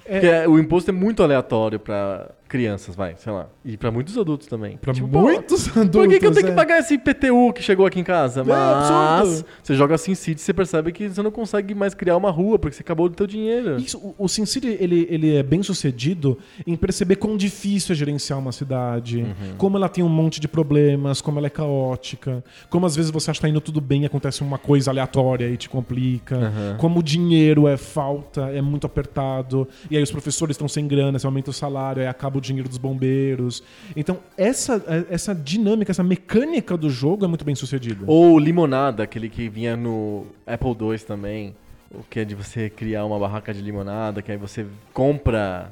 Speaker 2: É,
Speaker 1: Porque o imposto é muito aleatório pra crianças, vai, sei lá. E pra muitos adultos também.
Speaker 2: Pra
Speaker 1: Tipo, pô,
Speaker 2: muitos adultos.
Speaker 1: Por que, que eu tenho
Speaker 2: é.
Speaker 1: que pagar esse IPTU que chegou aqui em casa? Mas
Speaker 2: absurdo.
Speaker 1: você joga SimCity e você percebe que você não consegue mais criar uma rua porque você acabou do teu dinheiro.
Speaker 2: Isso, o, o SimCity ele, ele é bem sucedido em perceber quão difícil é gerenciar uma cidade,
Speaker 1: Uhum.
Speaker 2: como ela tem um monte de problemas, como ela é caótica, como às vezes você acha que tá indo tudo bem e acontece uma coisa aleatória e te complica,
Speaker 1: Uhum.
Speaker 2: como o dinheiro é falta, é muito apertado, e aí os professores estão sem grana, você aumenta o salário, aí acaba o dinheiro dos bombeiros. Então, essa, essa dinâmica, essa mecânica do jogo é muito bem sucedida.
Speaker 1: Ou limonada, aquele que vinha no Apple II também. O que é de você criar uma barraca de limonada, que aí você compra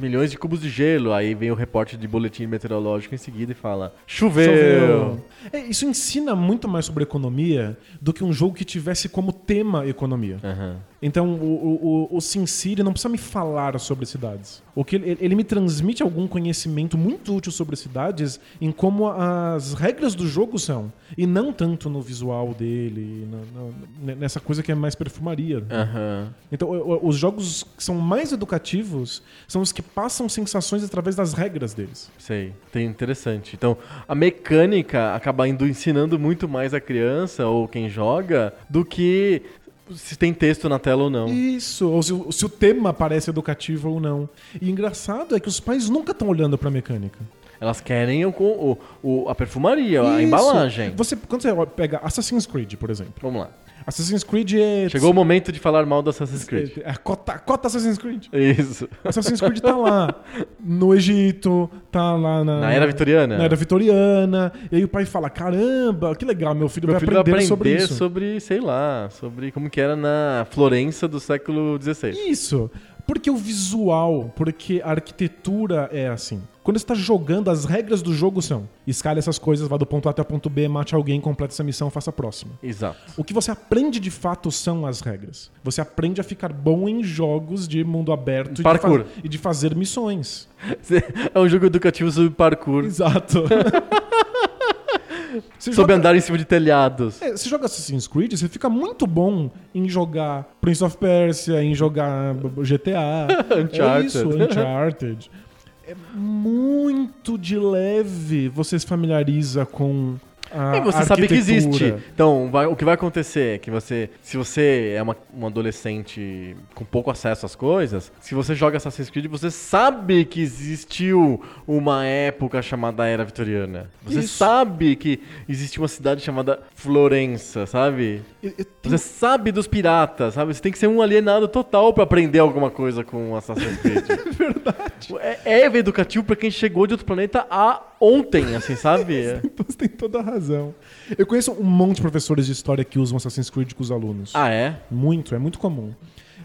Speaker 1: milhões de cubos de gelo, aí vem o reporte de boletim meteorológico em seguida e fala: choveu.
Speaker 2: Choveu. É, isso ensina muito mais sobre economia do que um jogo que tivesse como tema economia.
Speaker 1: Aham.
Speaker 2: Então, o, o, o, o SimCity não precisa me falar sobre cidades. O que ele, ele me transmite algum conhecimento muito útil sobre cidades em como as regras do jogo são. E não tanto no visual dele, na- na- nessa coisa que é mais perfumaria.
Speaker 1: Aham.
Speaker 2: Então, os jogos que são mais educativos são os que passam sensações através das regras deles.
Speaker 1: Sei, tem interessante. Então, a mecânica acaba indo ensinando muito mais a criança ou quem joga do que se tem texto na tela ou não.
Speaker 2: Isso, ou se, o- se o tema parece educativo ou não. E engraçado é que os pais nunca estão olhando pra mecânica.
Speaker 1: Elas querem o, o- o- a perfumaria, a
Speaker 2: Isso.
Speaker 1: embalagem.
Speaker 2: Você, quando você pega Assassin's Creed, por exemplo.
Speaker 1: Vamos lá.
Speaker 2: Assassin's Creed é.
Speaker 1: Chegou o momento de falar mal do Assassin's Creed.
Speaker 2: É, a cota, a cota Assassin's Creed.
Speaker 1: Isso.
Speaker 2: Assassin's Creed tá lá no Egito, tá lá na,
Speaker 1: Na era vitoriana.
Speaker 2: na era vitoriana. E aí o pai fala: caramba, que legal, meu filho,
Speaker 1: Meu
Speaker 2: vai
Speaker 1: filho vai
Speaker 2: aprender,
Speaker 1: aprender
Speaker 2: sobre isso.
Speaker 1: sobre, sei lá, sobre como que era na Florença do século XVI.
Speaker 2: Isso. Porque o visual, porque a arquitetura é assim. Quando você tá jogando, as regras do jogo são: escale essas coisas, vá do ponto A até o ponto B, mate alguém, complete essa missão, faça a próxima.
Speaker 1: Exato.
Speaker 2: O que você aprende de fato são as regras. Você aprende a ficar bom em jogos de mundo aberto e de
Speaker 1: Parkour.
Speaker 2: e de fazer missões.
Speaker 1: É um jogo educativo sobre parkour.
Speaker 2: Exato. Você
Speaker 1: Sobre
Speaker 2: joga-
Speaker 1: andar em cima de telhados.
Speaker 2: É, você joga Assassin's Creed, você fica muito bom em jogar Prince of Persia, em jogar GTA.
Speaker 1: Uncharted.
Speaker 2: É isso, Uncharted. É muito de leve você se familiariza com a
Speaker 1: E você sabe que existe. Então, vai- o que vai acontecer é que você, se você é uma, um adolescente com pouco acesso às coisas, se você joga Assassin's Creed, você sabe que existiu uma época chamada Era Vitoriana. Você
Speaker 2: Isso.
Speaker 1: sabe que existiu uma cidade chamada Florença, sabe?
Speaker 2: E- e tem-
Speaker 1: Você sabe dos piratas, sabe? Você tem que ser um alienado total pra aprender alguma coisa com Assassin's Creed.
Speaker 2: Verdade.
Speaker 1: é, é educativo pra quem chegou de outro planeta há ontem, assim, sabe?
Speaker 2: Você tem toda a razão. Eu conheço um monte de professores de história que usam Assassin's Creed com os alunos.
Speaker 1: ah, é?
Speaker 2: Muito, é muito comum.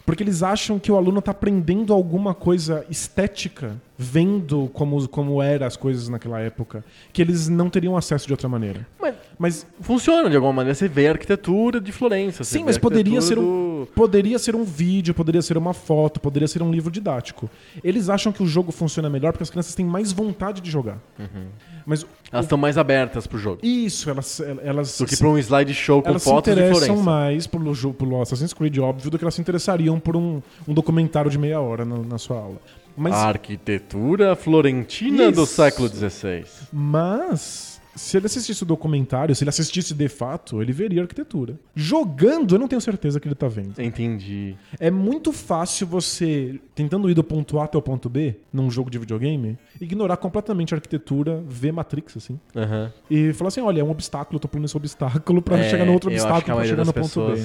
Speaker 2: Porque eles acham que o aluno está aprendendo alguma coisa estética, vendo como, como eram as coisas naquela época, que eles não teriam acesso de outra maneira.
Speaker 1: Mas
Speaker 2: Mas
Speaker 1: funciona de alguma maneira. Você vê a arquitetura de Florença.
Speaker 2: Sim, mas poderia ser, um,
Speaker 1: do-
Speaker 2: poderia ser um vídeo, poderia ser uma foto, poderia ser um livro didático. Eles acham que o jogo funciona melhor porque as crianças têm mais vontade de jogar.
Speaker 1: Uhum.
Speaker 2: Mas
Speaker 1: Elas estão mais abertas pro jogo.
Speaker 2: isso, elas, elas
Speaker 1: Do que
Speaker 2: se-
Speaker 1: pra um slideshow com
Speaker 2: elas se
Speaker 1: fotos de
Speaker 2: interessam mais pelo, jo- pelo Assassin's Creed, óbvio, do que elas se interessariam por um, um documentário de meia hora na, na sua aula. Mas,
Speaker 1: A arquitetura florentina do
Speaker 2: Isso.
Speaker 1: século XVI.
Speaker 2: mas, se ele assistisse o documentário, se ele assistisse de fato, ele veria a arquitetura. Jogando, eu não tenho certeza que ele tá vendo.
Speaker 1: Entendi.
Speaker 2: É muito fácil você, tentando ir do ponto A até o ponto B, num jogo de videogame, ignorar completamente a arquitetura, ver Matrix, assim.
Speaker 1: Aham.
Speaker 2: E falar assim: olha, é um obstáculo, eu tô pulando esse obstáculo pra
Speaker 1: É,
Speaker 2: chegar no outro obstáculo pra chegar no ponto B.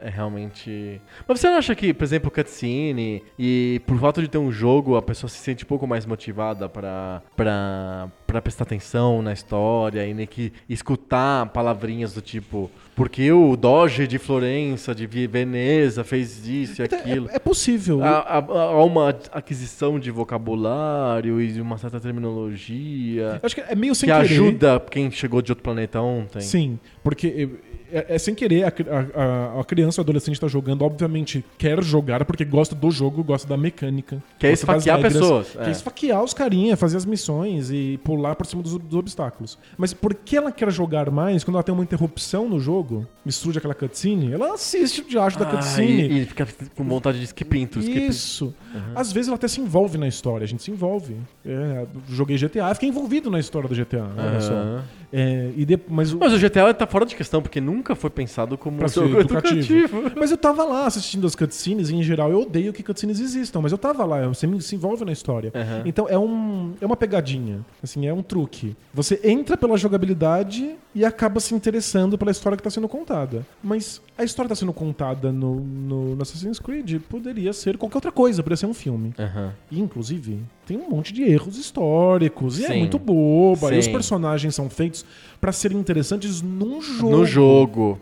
Speaker 1: é realmente. Mas você não acha que, por exemplo, cutscene e por fato de ter um jogo, a pessoa se sente um pouco mais motivada pra, pra, pra prestar atenção na história e nem que escutar palavrinhas do tipo, porque o Doge de Florença, de Veneza, fez isso e aquilo.
Speaker 2: É, é possível.
Speaker 1: Há, há- há uma aquisição de vocabulário e de uma certa terminologia
Speaker 2: Eu acho que é meio sem
Speaker 1: que
Speaker 2: querer.
Speaker 1: ajuda quem chegou de outro planeta ontem.
Speaker 2: Sim, porque é, é sem querer, a, a- a- criança ou adolescente tá jogando, obviamente quer jogar porque gosta do jogo, gosta da mecânica.
Speaker 1: Quer esfaquear
Speaker 2: regras,
Speaker 1: pessoas,
Speaker 2: Quer
Speaker 1: é.
Speaker 2: esfaquear os carinha, fazer as missões e pular por cima dos, dos obstáculos. Mas por que ela quer jogar mais quando ela tem uma interrupção no jogo, mistura aquela cutscene? Ela assiste o diacho da
Speaker 1: Ah,
Speaker 2: cutscene.
Speaker 1: e, e fica com vontade de skip skip.
Speaker 2: Isso. Às vezes ela até se envolve na história, a gente se envolve. É, joguei GTA, fiquei envolvido na história do GTA, olha só. É, e de- mas, o-
Speaker 1: Mas o GTA tá fora de questão, porque nunca foi pensado como
Speaker 2: Pra
Speaker 1: um jogo
Speaker 2: educativo.
Speaker 1: educativo.
Speaker 2: Mas eu tava lá assistindo as cutscenes e, em geral, eu odeio que cutscenes existam, mas eu tava lá, você se envolve na história.
Speaker 1: Aham.
Speaker 2: Então é, um, é uma pegadinha, assim, é um truque. Você entra pela jogabilidade e acaba se interessando pela história que tá sendo contada. Mas a história tá sendo contada no, no, no Assassin's Creed poderia ser qualquer outra coisa, poderia ser um filme.
Speaker 1: Aham.
Speaker 2: E, inclusive, tem um monte de erros históricos. E é
Speaker 1: Sim.
Speaker 2: muito boba. E os
Speaker 1: Sim.
Speaker 2: personagens são feitos pra serem interessantes num jogo.
Speaker 1: No jogo.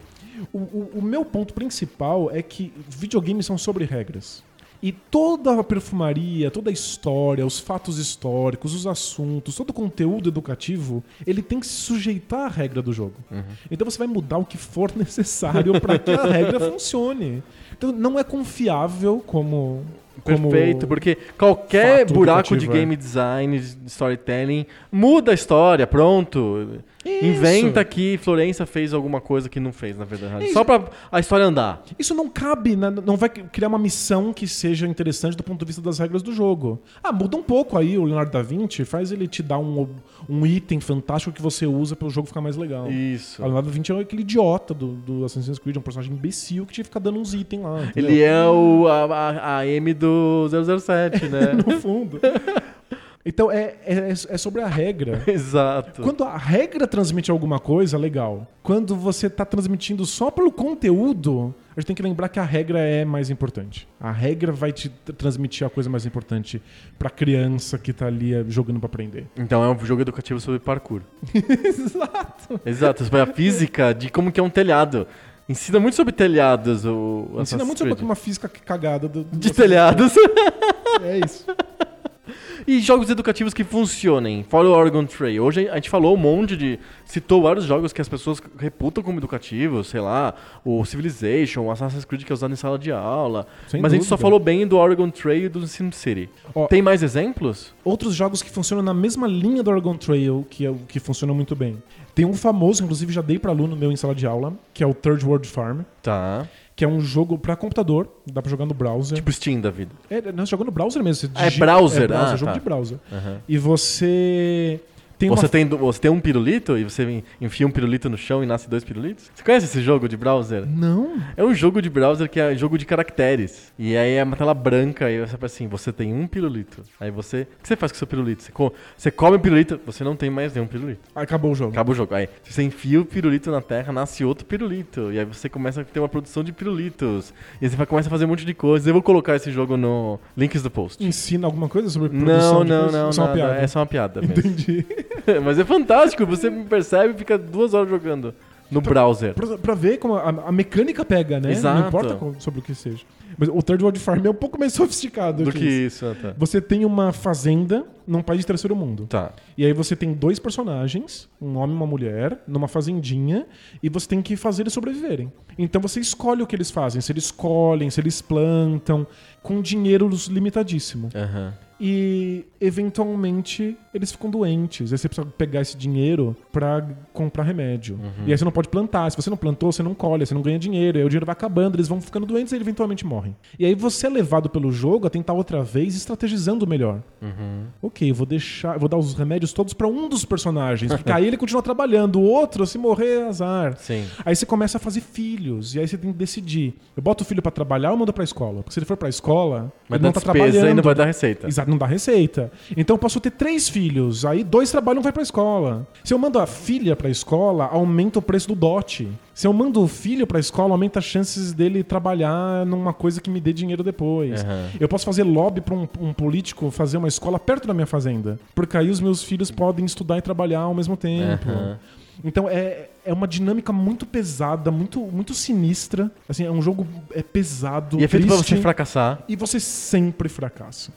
Speaker 2: O, o- o meu ponto principal é que videogames são sobre regras. E toda a perfumaria, toda a história, os fatos históricos, os assuntos, todo o conteúdo educativo, ele tem que se sujeitar à regra do jogo.
Speaker 1: Uhum.
Speaker 2: Então você vai mudar o que for necessário para que a regra funcione. Então não é confiável como. Como
Speaker 1: Perfeito, porque qualquer
Speaker 2: fato
Speaker 1: buraco de
Speaker 2: é.
Speaker 1: game design, de storytelling, muda a história, pronto.
Speaker 2: Isso.
Speaker 1: Inventa que Florença fez alguma coisa que não fez, na verdade.
Speaker 2: Isso.
Speaker 1: Só pra a história andar.
Speaker 2: Isso não cabe, né? não vai criar uma missão que seja interessante do ponto de vista das regras do jogo. Ah, muda um pouco aí o Leonardo da Vinci, faz ele te dar um, um item fantástico que você usa para o jogo ficar mais legal.
Speaker 1: Isso.
Speaker 2: Leonardo da Vinci é aquele idiota do, do Assassin's Creed, é um personagem imbecil que tinha que ficar dando uns itens lá. entendeu?
Speaker 1: Ele é o, a, a, a M do 007, né?
Speaker 2: No fundo. Então é, é, é sobre a regra.
Speaker 1: Exato.
Speaker 2: Quando a regra transmite alguma coisa, legal. Quando você tá transmitindo só pelo conteúdo, a gente tem que lembrar que a regra é mais importante. A regra vai te transmitir a coisa mais importante pra criança que tá ali eh, jogando pra aprender.
Speaker 1: Então é um jogo educativo sobre parkour.
Speaker 2: Exato.
Speaker 1: Exato, sobre a física de como que é um telhado. Ensina muito sobre telhados o
Speaker 2: Ensina
Speaker 1: Assassin's
Speaker 2: muito sobre uma física cagada do, do-
Speaker 1: De telhados.
Speaker 2: É isso.
Speaker 1: E jogos educativos que funcionem, fora o Oregon Trail. Hoje a gente falou um monte de. citou vários jogos que as pessoas reputam como educativos, sei lá, o Civilization, o Assassin's Creed que é usado em sala de aula.
Speaker 2: Sem
Speaker 1: Mas a gente só
Speaker 2: dúvida.
Speaker 1: falou bem do Oregon Trail e do SimCity.
Speaker 2: Ó,
Speaker 1: Tem mais exemplos?
Speaker 2: Outros jogos que funcionam na mesma linha do Oregon Trail, que, é que funcionam muito bem. Tem um famoso, inclusive já dei para aluno meu em sala de aula, que é o Third World Farm,
Speaker 1: Tá.
Speaker 2: Que é um jogo para computador, dá para jogar no browser.
Speaker 1: Tipo Steam da vida.
Speaker 2: É, não, você joga no browser mesmo. Você
Speaker 1: Ah, é
Speaker 2: digita-
Speaker 1: browser?
Speaker 2: É browser,
Speaker 1: Ah,
Speaker 2: jogo
Speaker 1: tá.
Speaker 2: de browser.
Speaker 1: Aham.
Speaker 2: E você tem
Speaker 1: Você,
Speaker 2: uma...
Speaker 1: tem, você tem um pirulito e você enfia um pirulito no chão e nasce dois pirulitos? Você conhece esse jogo de browser?
Speaker 2: Não.
Speaker 1: É um jogo de browser que é jogo de caracteres. E aí é uma tela branca e você fala assim, você tem um pirulito. Aí você... O que você faz com o seu pirulito? Você, co- você come o pirulito, você não tem mais nenhum pirulito.
Speaker 2: Acabou o jogo.
Speaker 1: Acaba o jogo. Aí você enfia o pirulito na terra, nasce outro pirulito. E aí você começa a ter uma produção de pirulitos. E aí você começa a fazer um monte de coisas. Eu vou colocar esse jogo no links do post.
Speaker 2: Ensina alguma coisa sobre produção
Speaker 1: Não,
Speaker 2: de
Speaker 1: não,
Speaker 2: coisas?
Speaker 1: não,
Speaker 2: Ou só uma piada?
Speaker 1: É só uma piada mesmo.
Speaker 2: Entendi.
Speaker 1: Mas é fantástico, você percebe e fica duas horas jogando no browser.
Speaker 2: pra, pra ver como a, a mecânica pega, né?
Speaker 1: Exato.
Speaker 2: Não importa qual- sobre o que seja. Mas o Third World Farm é um pouco mais sofisticado
Speaker 1: Do
Speaker 2: que
Speaker 1: que
Speaker 2: isso.
Speaker 1: isso, tá.
Speaker 2: Você tem uma fazenda num país de terceiro mundo.
Speaker 1: Tá.
Speaker 2: E aí você tem dois personagens, um homem e uma mulher, numa fazendinha, e você tem que fazer eles sobreviverem. Então você escolhe o que eles fazem, se eles colhem, se eles plantam, com dinheiro limitadíssimo.
Speaker 1: Aham.
Speaker 2: E eventualmente eles ficam doentes. Aí você precisa pegar esse dinheiro pra comprar remédio. E aí você não pode plantar. Se você não plantou, você não colhe, você não ganha dinheiro. Aí o dinheiro vai acabando, eles vão ficando doentes e eventualmente morrem. E aí você é levado pelo jogo a tentar outra vez estrategizando melhor. Ok, eu vou deixar, vou dar os remédios todos pra um dos personagens, porque aí ele continua trabalhando, o outro, se morrer, é azar.
Speaker 1: Sim.
Speaker 2: Aí você começa a fazer filhos, e aí você tem que decidir. Eu boto o filho pra trabalhar ou mando pra escola? Porque se ele for pra escola,
Speaker 1: Vai
Speaker 2: ele
Speaker 1: dar
Speaker 2: não tá
Speaker 1: despesa
Speaker 2: trabalhando.
Speaker 1: e não vai dar receita.
Speaker 2: Exato, não dá receita. Então eu posso ter três filhos, aí dois trabalham e vai pra escola. Se eu mando a filha pra escola, aumenta o preço do dote. Se eu mando o filho pra escola, aumenta as chances dele trabalhar numa coisa que me dê dinheiro depois.
Speaker 1: Aham.
Speaker 2: Eu posso fazer lobby pra um, um político fazer uma escola perto da minha fazenda. Porque aí os meus filhos podem estudar e trabalhar ao mesmo tempo.
Speaker 1: Aham.
Speaker 2: Então é, é uma dinâmica muito pesada, muito, muito sinistra. Assim, é um jogo é pesado,
Speaker 1: E é feito pra
Speaker 2: triste,
Speaker 1: você fracassar.
Speaker 2: e você sempre fracassa.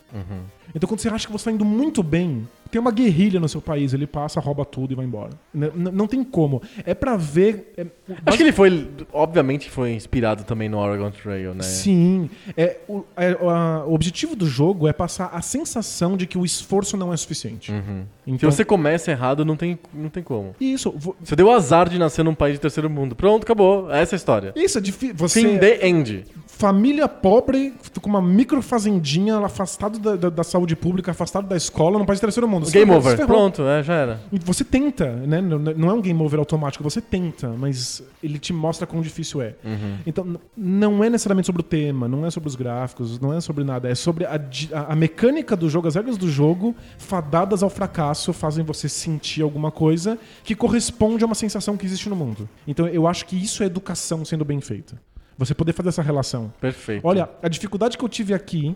Speaker 2: Então quando você acha que você está indo muito bem, tem uma guerrilha no seu país, ele passa, rouba tudo e vai embora. N- não tem como. É pra ver. é-
Speaker 1: Acho que ele foi, obviamente, foi inspirado também no Oregon Trail, né?
Speaker 2: Sim. É, o, é, a- o objetivo do jogo é passar a sensação de que o esforço não é suficiente.
Speaker 1: Uhum. Se
Speaker 2: Então,
Speaker 1: você começa errado, não tem, não tem como.
Speaker 2: Isso, vo-
Speaker 1: Você deu azar de nascer num país de terceiro mundo. Pronto, acabou. Essa é a história.
Speaker 2: isso é difícil. Você,
Speaker 1: Fim de end.
Speaker 2: Família pobre, com uma micro fazendinha, afastado da, da- da saúde pública, afastado da escola, não pode ter terceiro mundo. Você
Speaker 1: Game over. Pronto, é, já era.
Speaker 2: Você tenta, né? Não não é um game over automático, você tenta, mas ele te mostra quão difícil é.
Speaker 1: Uhum.
Speaker 2: Então, não é necessariamente sobre o tema, não é sobre os gráficos, não é sobre nada. É sobre a- a mecânica do jogo, as regras do jogo, fadadas ao fracasso, fazem você sentir alguma coisa que corresponde a uma sensação que existe no mundo. Então, eu acho que isso é educação sendo bem feita. Você poder fazer essa relação.
Speaker 1: Perfeito.
Speaker 2: Olha, a dificuldade que eu tive aqui,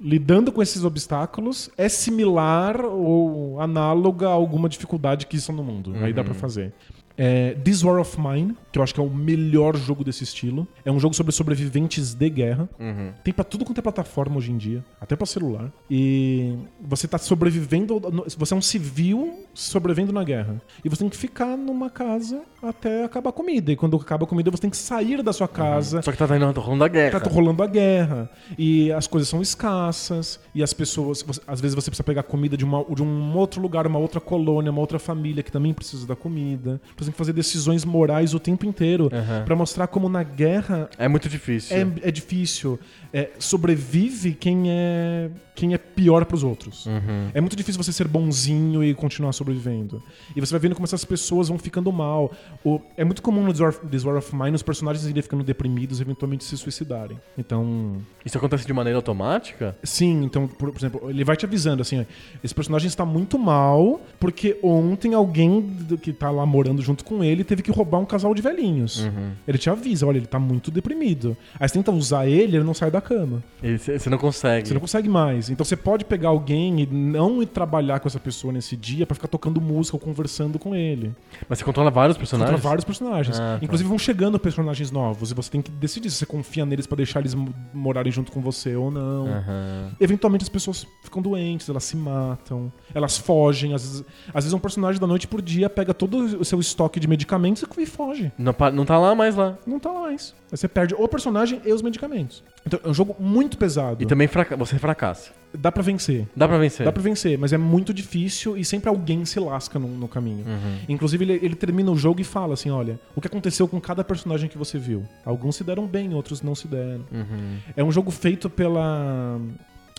Speaker 2: lidando com esses obstáculos, é similar ou análoga a alguma dificuldade que existe no mundo. Aí dá pra fazer. É, This War of Mine, que eu acho que é o melhor jogo desse estilo. É um jogo sobre sobreviventes de guerra.
Speaker 1: Uhum.
Speaker 2: Tem pra tudo quanto é plataforma hoje em dia, até pra celular. E você tá sobrevivendo, você é um civil sobrevivendo na guerra. E você tem que ficar numa casa até acabar a comida. E quando acaba a comida, você tem que sair da sua casa,
Speaker 1: Só que tá indo rolando a guerra.
Speaker 2: Tá rolando a guerra. E as coisas são escassas. E as pessoas. você- às vezes você precisa pegar comida de, uma, de um outro lugar, uma outra colônia, uma outra família que também precisa da comida. Você tem que fazer decisões morais o tempo inteiro.
Speaker 1: Aham.
Speaker 2: Pra mostrar como na guerra
Speaker 1: É muito difícil.
Speaker 2: é, é difícil. É, sobrevive quem é quem é pior pros outros.
Speaker 1: Uhum.
Speaker 2: É muito difícil você ser bonzinho e continuar sobrevivendo. E você vai vendo como essas pessoas vão ficando mal. O- é muito comum no This War, of Mine os personagens irem ficando deprimidos e eventualmente se suicidarem. Então,
Speaker 1: Isso acontece de maneira automática?
Speaker 2: sim, então, por, por exemplo, ele vai te avisando assim, ó, esse personagem está muito mal porque ontem alguém que tá lá morando junto junto com ele teve que roubar um casal de velhinhos. Ele te avisa, olha, ele tá muito deprimido. Aí você tenta usar ele, ele não sai da cama.
Speaker 1: Você você não consegue.
Speaker 2: Você não consegue mais. Então você pode pegar alguém e não ir trabalhar com essa pessoa nesse dia pra ficar tocando música ou conversando com ele.
Speaker 1: Mas você controla vários personagens?
Speaker 2: Contra vários personagens.
Speaker 1: Ah, tá.
Speaker 2: Inclusive vão chegando personagens novos e você tem que decidir se você confia neles pra deixar eles mo- morarem junto com você ou não.
Speaker 1: Aham.
Speaker 2: Eventualmente as pessoas ficam doentes, elas se matam, elas fogem. Às vezes, às vezes um personagem da noite por dia pega todo o seu estoque de medicamentos e foge.
Speaker 1: Não, pa- não tá lá mais lá.
Speaker 2: Não tá lá mais. Aí você perde o personagem e os medicamentos. Então é um jogo muito pesado.
Speaker 1: E também fraca- você fracassa.
Speaker 2: Dá pra vencer.
Speaker 1: Dá pra vencer.
Speaker 2: Dá pra vencer, mas é muito difícil e sempre alguém se lasca no, no caminho.
Speaker 1: Uhum.
Speaker 2: Inclusive, ele, ele termina o jogo e fala assim: olha, o que aconteceu com cada personagem que você viu? Alguns se deram bem, outros não se deram.
Speaker 1: Uhum.
Speaker 2: É um jogo feito pela.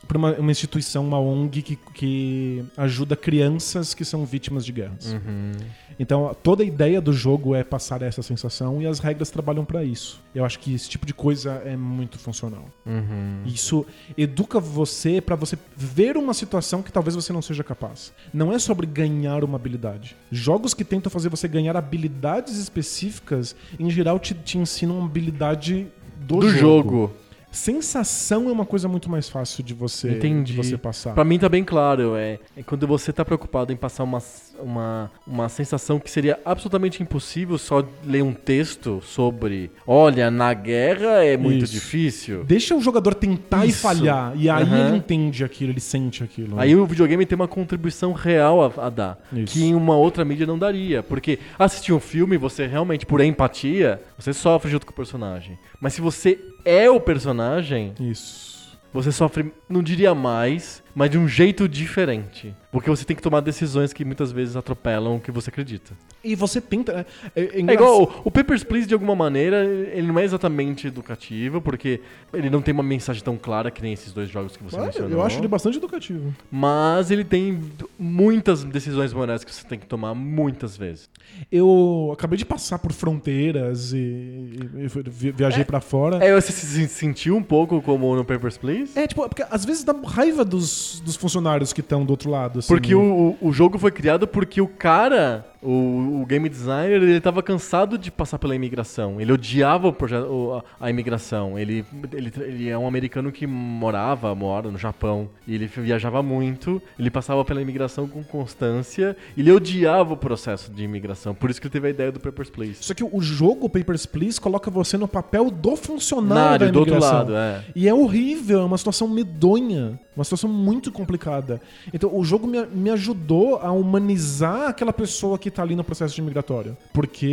Speaker 2: Por uma, uma instituição, uma ONG que, que ajuda crianças que são vítimas de guerras.
Speaker 1: Uhum.
Speaker 2: Então, toda a ideia do jogo é passar essa sensação e as regras trabalham pra isso. Eu acho que esse tipo de coisa é muito funcional.
Speaker 1: Uhum.
Speaker 2: Isso educa você pra você ver uma situação que talvez você não seja capaz. Não é sobre ganhar uma habilidade. Jogos que tentam fazer você ganhar habilidades específicas, em geral, te, te ensinam uma habilidade do,
Speaker 1: Do jogo.
Speaker 2: Sensação é uma coisa muito mais fácil de você,
Speaker 1: Entendi.
Speaker 2: de você passar.
Speaker 1: Pra mim tá bem claro, é, é quando você tá preocupado em passar uma, uma, uma sensação que seria absolutamente impossível só ler um texto sobre, olha, na guerra é muito
Speaker 2: Isso.
Speaker 1: difícil.
Speaker 2: Deixa o jogador tentar e
Speaker 1: Isso.
Speaker 2: falhar. E aí
Speaker 1: Aham.
Speaker 2: ele entende aquilo, ele sente aquilo.
Speaker 1: Aí o videogame tem uma contribuição real a, a dar,
Speaker 2: Isso.
Speaker 1: que em uma outra mídia não daria. Porque assistir um filme, você realmente, por empatia, você sofre junto com o personagem. Mas se você é o personagem,
Speaker 2: Isso.
Speaker 1: você sofre, não diria mais, mas de um jeito diferente. Porque você tem que tomar decisões que muitas vezes atropelam o que você acredita.
Speaker 2: E você tenta. É, é
Speaker 1: É
Speaker 2: engra-
Speaker 1: igual, o, Papers, Please, de alguma maneira, ele não é exatamente educativo, porque ele não tem uma mensagem tão clara que nem esses dois jogos que você
Speaker 2: Olha,
Speaker 1: mencionou.
Speaker 2: eu acho ele bastante educativo.
Speaker 1: Mas ele tem muitas decisões morais que você tem que tomar muitas vezes.
Speaker 2: Eu acabei de passar por fronteiras e, e- viajei pra fora.
Speaker 1: É, você se sentiu um pouco como no Papers, Please?
Speaker 2: É, tipo, porque às vezes dá raiva dos, dos funcionários que estão do outro lado. Assim.
Speaker 1: Porque o, o o jogo foi criado porque o cara, o, o game designer, ele tava cansado de passar pela imigração. Ele odiava o projeto, a, a imigração. Ele, ele, ele é um americano que morava, mora no Japão. E ele viajava muito. Ele passava pela imigração com constância. E ele odiava o processo de imigração. Por isso que ele teve a ideia do Papers, Please.
Speaker 2: Só que o jogo Papers, Please coloca você no papel do funcionário da
Speaker 1: Nário, do outro
Speaker 2: imigração.
Speaker 1: lado, é.
Speaker 2: E é horrível, é uma situação medonha, uma situação muito complicada. Então o jogo me, me ajudou a humanizar aquela pessoa que tá ali no processo de imigratório. Porque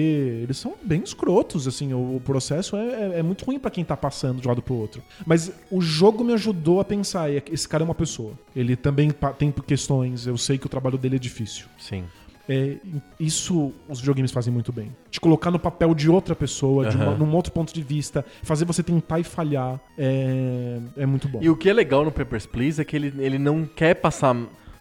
Speaker 2: eles são bem escrotos, assim, o, o processo é, é- é muito ruim pra quem tá passando de um lado pro outro. Mas o jogo me ajudou a pensar, e esse cara é uma pessoa. Ele também tem questões, eu sei que o trabalho dele é difícil.
Speaker 1: Sim.
Speaker 2: É, isso os videogames fazem muito bem. Te colocar no papel de outra pessoa, de uma- num outro ponto de vista, fazer você tentar e falhar, é, é muito bom.
Speaker 1: E o que é legal no Papers, Please é que ele, ele não quer passar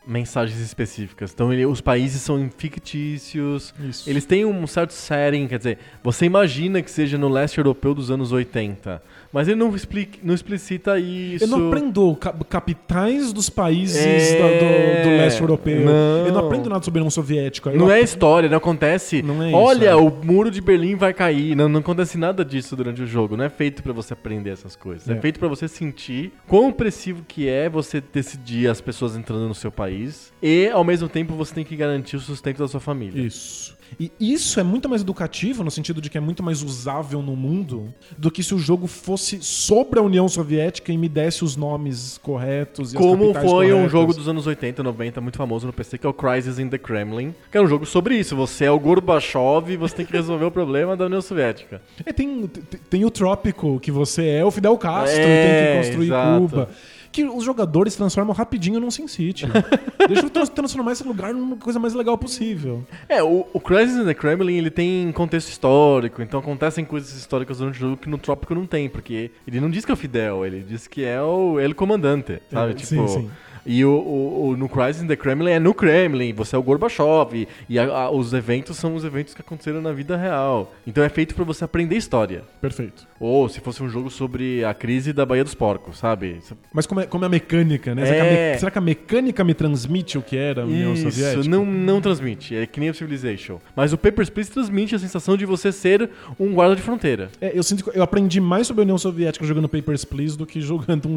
Speaker 1: mensagens específicas. Então ele- os países são fictícios.
Speaker 2: Isso.
Speaker 1: Eles têm um certo setting, quer dizer, você imagina que seja no leste europeu dos anos 80, mas ele não, explica, não explicita isso.
Speaker 2: Eu não aprendo ca- capitais dos países
Speaker 1: É,
Speaker 2: da- do, do leste europeu.
Speaker 1: não.
Speaker 2: Eu não aprendo nada sobre a União Soviética.
Speaker 1: Não é história, não acontece.
Speaker 2: Não é isso,
Speaker 1: Olha,
Speaker 2: é.
Speaker 1: o muro de Berlim vai cair. Não, não acontece nada disso durante o jogo. Não é feito pra você aprender essas coisas. É,
Speaker 2: É.
Speaker 1: feito pra você sentir quão opressivo que é você decidir as pessoas entrando no seu país e, ao mesmo tempo, você tem que garantir o sustento da sua família.
Speaker 2: Isso. E isso é muito mais educativo, no sentido de que é muito mais usável no mundo, do que se o jogo fosse sobre a União Soviética e me desse os nomes corretos e
Speaker 1: Como foi um
Speaker 2: corretas.
Speaker 1: jogo dos anos 80, 90, muito famoso no PC, que é o Crisis in the Kremlin, que é um jogo sobre isso. Você é o Gorbachev e você tem que resolver o problema da União Soviética.
Speaker 2: É, tem, tem, tem o Trópico, que você é o Fidel Castro
Speaker 1: É,
Speaker 2: e tem que construir
Speaker 1: exato.
Speaker 2: Cuba. Que os jogadores transformam rapidinho num Sin City. Deixa eu trans- transformar esse lugar numa coisa mais legal possível.
Speaker 1: É, o, o Crisis in the Kremlin, ele tem contexto histórico, então acontecem coisas históricas durante o jogo que no Trópico não tem, porque ele não diz que é o Fidel, ele diz que é o El Comandante, sabe?
Speaker 2: É,
Speaker 1: tipo,
Speaker 2: sim, sim.
Speaker 1: E o, o- o- no Crisis in the Kremlin é no Kremlin, você é o Gorbachev. E a- a- os eventos são os eventos que aconteceram na vida real. Então é feito pra você aprender história.
Speaker 2: Perfeito.
Speaker 1: Ou se fosse um jogo sobre a crise da Baía dos Porcos, sabe?
Speaker 2: Mas como é, como é a mecânica, né? Será, que a
Speaker 1: É.
Speaker 2: será que a mecânica me transmite o que era a União Soviética?
Speaker 1: Isso, não, não transmite. É que nem o Civilization. Mas o Papers, Please transmite a sensação de você ser um guarda de fronteira.
Speaker 2: É, eu sinto que eu aprendi mais sobre a União Soviética jogando Papers, Please do que jogando um,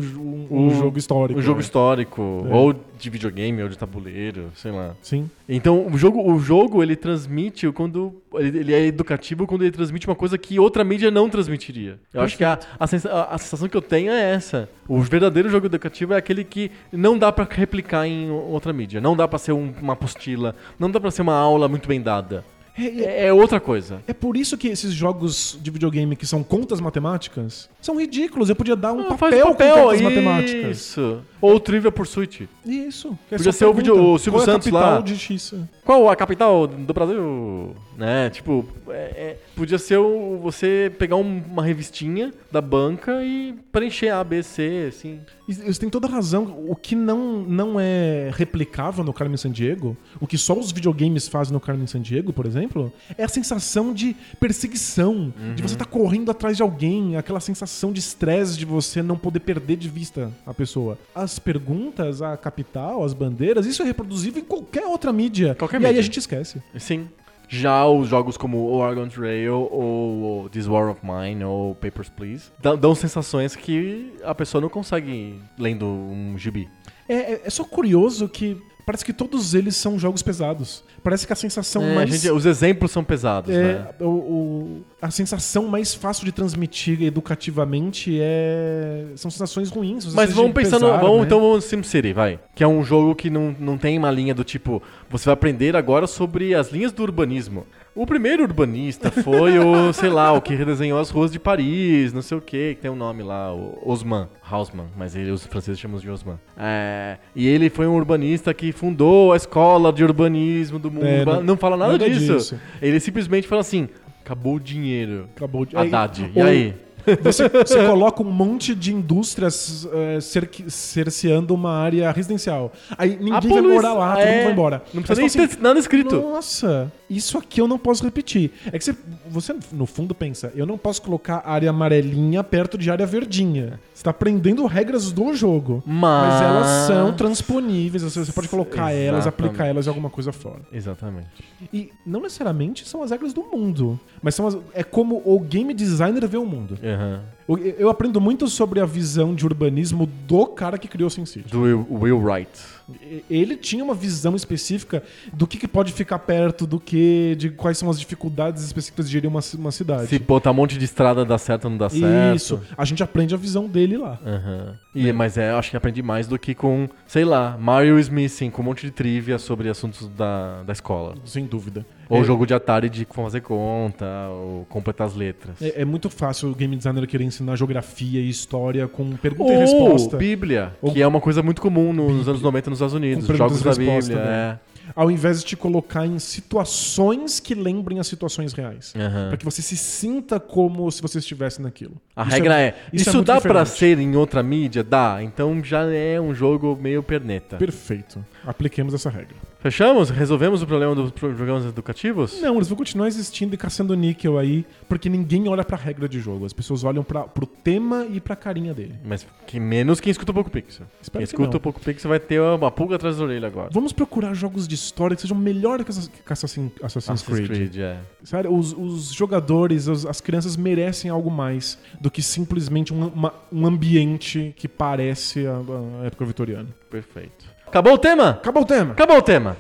Speaker 2: um- um jogo histórico.
Speaker 1: Um jogo
Speaker 2: né?
Speaker 1: histórico,
Speaker 2: É.
Speaker 1: ou de videogame, ou de tabuleiro, sei lá.
Speaker 2: Sim.
Speaker 1: Então, o jogo, o jogo ele transmite quando. Ele, ele é educativo quando ele transmite uma coisa que outra mídia não transmitiria. Eu acho que a, a, sensa- a- sensação que eu tenho é essa. O verdadeiro jogo educativo é aquele que não dá pra replicar em outra mídia. Não dá pra ser um- uma apostila. Não dá pra ser uma aula muito bem dada.
Speaker 2: É, é-
Speaker 1: É, é outra coisa.
Speaker 2: é por isso que esses jogos de videogame que são contas matemáticas são ridículos. Eu podia dar um
Speaker 1: Ah,
Speaker 2: papel,
Speaker 1: faz o
Speaker 2: com contas
Speaker 1: isso.
Speaker 2: matemáticas.
Speaker 1: Ou Trivia Pursuit.
Speaker 2: Isso. que é
Speaker 1: Podia ser o vídeo- o Silvio
Speaker 2: qual é a
Speaker 1: Santos
Speaker 2: capital
Speaker 1: lá.
Speaker 2: de X?
Speaker 1: Qual a capital do Brasil? Né? Tipo, é- podia ser o- você pegar um- uma revistinha da banca e preencher A, B, C, assim.
Speaker 2: Você tem toda a razão. O que não, não é replicável no Carmen Sandiego, o que só os videogames fazem no Carmen Sandiego, por exemplo, é a sensação de perseguição, de você estar correndo atrás de alguém, aquela sensação de estresse de você não poder perder de vista a pessoa. As perguntas, a capital, as bandeiras, isso é reproduzível em qualquer outra mídia.
Speaker 1: Qualquer
Speaker 2: e aí
Speaker 1: mídia.
Speaker 2: a gente esquece.
Speaker 1: Sim. Já os jogos como o Oregon Trail ou This War of Mine ou Papers, Please dão, dão sensações que a pessoa não consegue lendo um gibi.
Speaker 2: É, é- é só curioso que parece que todos eles são jogos pesados. Parece que a sensação
Speaker 1: É, a
Speaker 2: mais.
Speaker 1: gente- os exemplos são pesados,
Speaker 2: É,
Speaker 1: né?
Speaker 2: o, o- a sensação mais fácil de transmitir educativamente é são sensações ruins.
Speaker 1: Mas vamos pensar no.
Speaker 2: pesar,
Speaker 1: Vamos,
Speaker 2: né?
Speaker 1: Então vamos no SimCity, vai. Que é um jogo que não, não tem uma linha do tipo. Você vai aprender agora sobre as linhas do urbanismo. O primeiro urbanista foi o, sei lá, o que redesenhou as ruas de Paris, não sei o que, que tem um nome lá, o Osman, Hausmann, mas ele, os franceses chamam de Osman. É, e ele foi um urbanista que fundou a escola de urbanismo do mundo.
Speaker 2: É, não-
Speaker 1: não, fala nada,
Speaker 2: nada
Speaker 1: disso.
Speaker 2: disso.
Speaker 1: Ele simplesmente fala assim: acabou o dinheiro.
Speaker 2: Acabou de.
Speaker 1: Haddad, e
Speaker 2: ou-
Speaker 1: aí?
Speaker 2: Você, você coloca um monte de indústrias cerque- cerceando uma área residencial. Aí ninguém vai morar lá, todo
Speaker 1: é,
Speaker 2: mundo vai embora.
Speaker 1: Não precisa
Speaker 2: Aí
Speaker 1: nem
Speaker 2: assim,
Speaker 1: ter nada escrito.
Speaker 2: Nossa, isso aqui eu não posso repetir. É que você, você, no fundo, pensa, eu não posso colocar área amarelinha perto de área verdinha. Você tá aprendendo regras do jogo.
Speaker 1: Mas-
Speaker 2: elas são transponíveis, você, você pode colocar elas,
Speaker 1: Exatamente.
Speaker 2: aplicar elas em alguma coisa fora.
Speaker 1: Exatamente.
Speaker 2: E não necessariamente são as regras do mundo, mas são as- é como o game designer vê o mundo.
Speaker 1: Aham.
Speaker 2: O- Eu aprendo muito sobre a visão de urbanismo do cara que criou SimCity.
Speaker 1: Do Will, Will Wright.
Speaker 2: Ele tinha uma visão específica do que, que pode ficar perto, do que, de quais são as dificuldades específicas de gerir uma, uma cidade.
Speaker 1: Se botar um monte de estrada dá certo ou não dá certo.
Speaker 2: Isso. A gente aprende a visão dele lá.
Speaker 1: Aham. E, Mas é, eu acho que aprendi mais do que com, sei lá, Mario Smithing, com um monte de trivia sobre assuntos da, da escola.
Speaker 2: Sem dúvida.
Speaker 1: Ou
Speaker 2: é,
Speaker 1: jogo de Atari de fazer conta, ou completar as letras.
Speaker 2: é, é muito fácil o game designer querer ensinar geografia e história com pergunta
Speaker 1: Ou
Speaker 2: e resposta.
Speaker 1: Bíblia,
Speaker 2: Ou-
Speaker 1: que é uma coisa muito comum no- nos anos 90 nos Estados Unidos. Jogos da Bíblia,
Speaker 2: né?
Speaker 1: é.
Speaker 2: Ao invés de te colocar em situações que lembrem as situações reais.
Speaker 1: Aham.
Speaker 2: Pra que você se sinta como se você estivesse naquilo.
Speaker 1: A
Speaker 2: Isso
Speaker 1: regra é,
Speaker 2: isso
Speaker 1: isso,
Speaker 2: é
Speaker 1: dá pra
Speaker 2: diferente.
Speaker 1: ser em outra mídia? Dá. Então já é um jogo meio perneta.
Speaker 2: Perfeito. Apliquemos essa regra.
Speaker 1: Fechamos? Resolvemos o problema dos programas educativos?
Speaker 2: Não, eles vão continuar existindo e caçando níquel aí, porque ninguém olha pra regra de jogo. As pessoas olham pra, pro tema e pra carinha dele.
Speaker 1: Mas que menos quem escuta o Poco Pixel.
Speaker 2: Espero
Speaker 1: quem
Speaker 2: que
Speaker 1: escuta
Speaker 2: não.
Speaker 1: o Poco Pixel vai ter uma pulga atrás da orelha agora.
Speaker 2: Vamos procurar jogos de história que sejam melhores que que Assassin- Assassin's,
Speaker 1: Assassin's
Speaker 2: Creed.
Speaker 1: Creed, é.
Speaker 2: Sério, os, os jogadores, os- as crianças merecem algo mais do que simplesmente um, uma- um ambiente que parece a, a época vitoriana.
Speaker 1: Perfeito. Acabou o tema?
Speaker 2: Acabou o tema!
Speaker 1: Acabou o tema.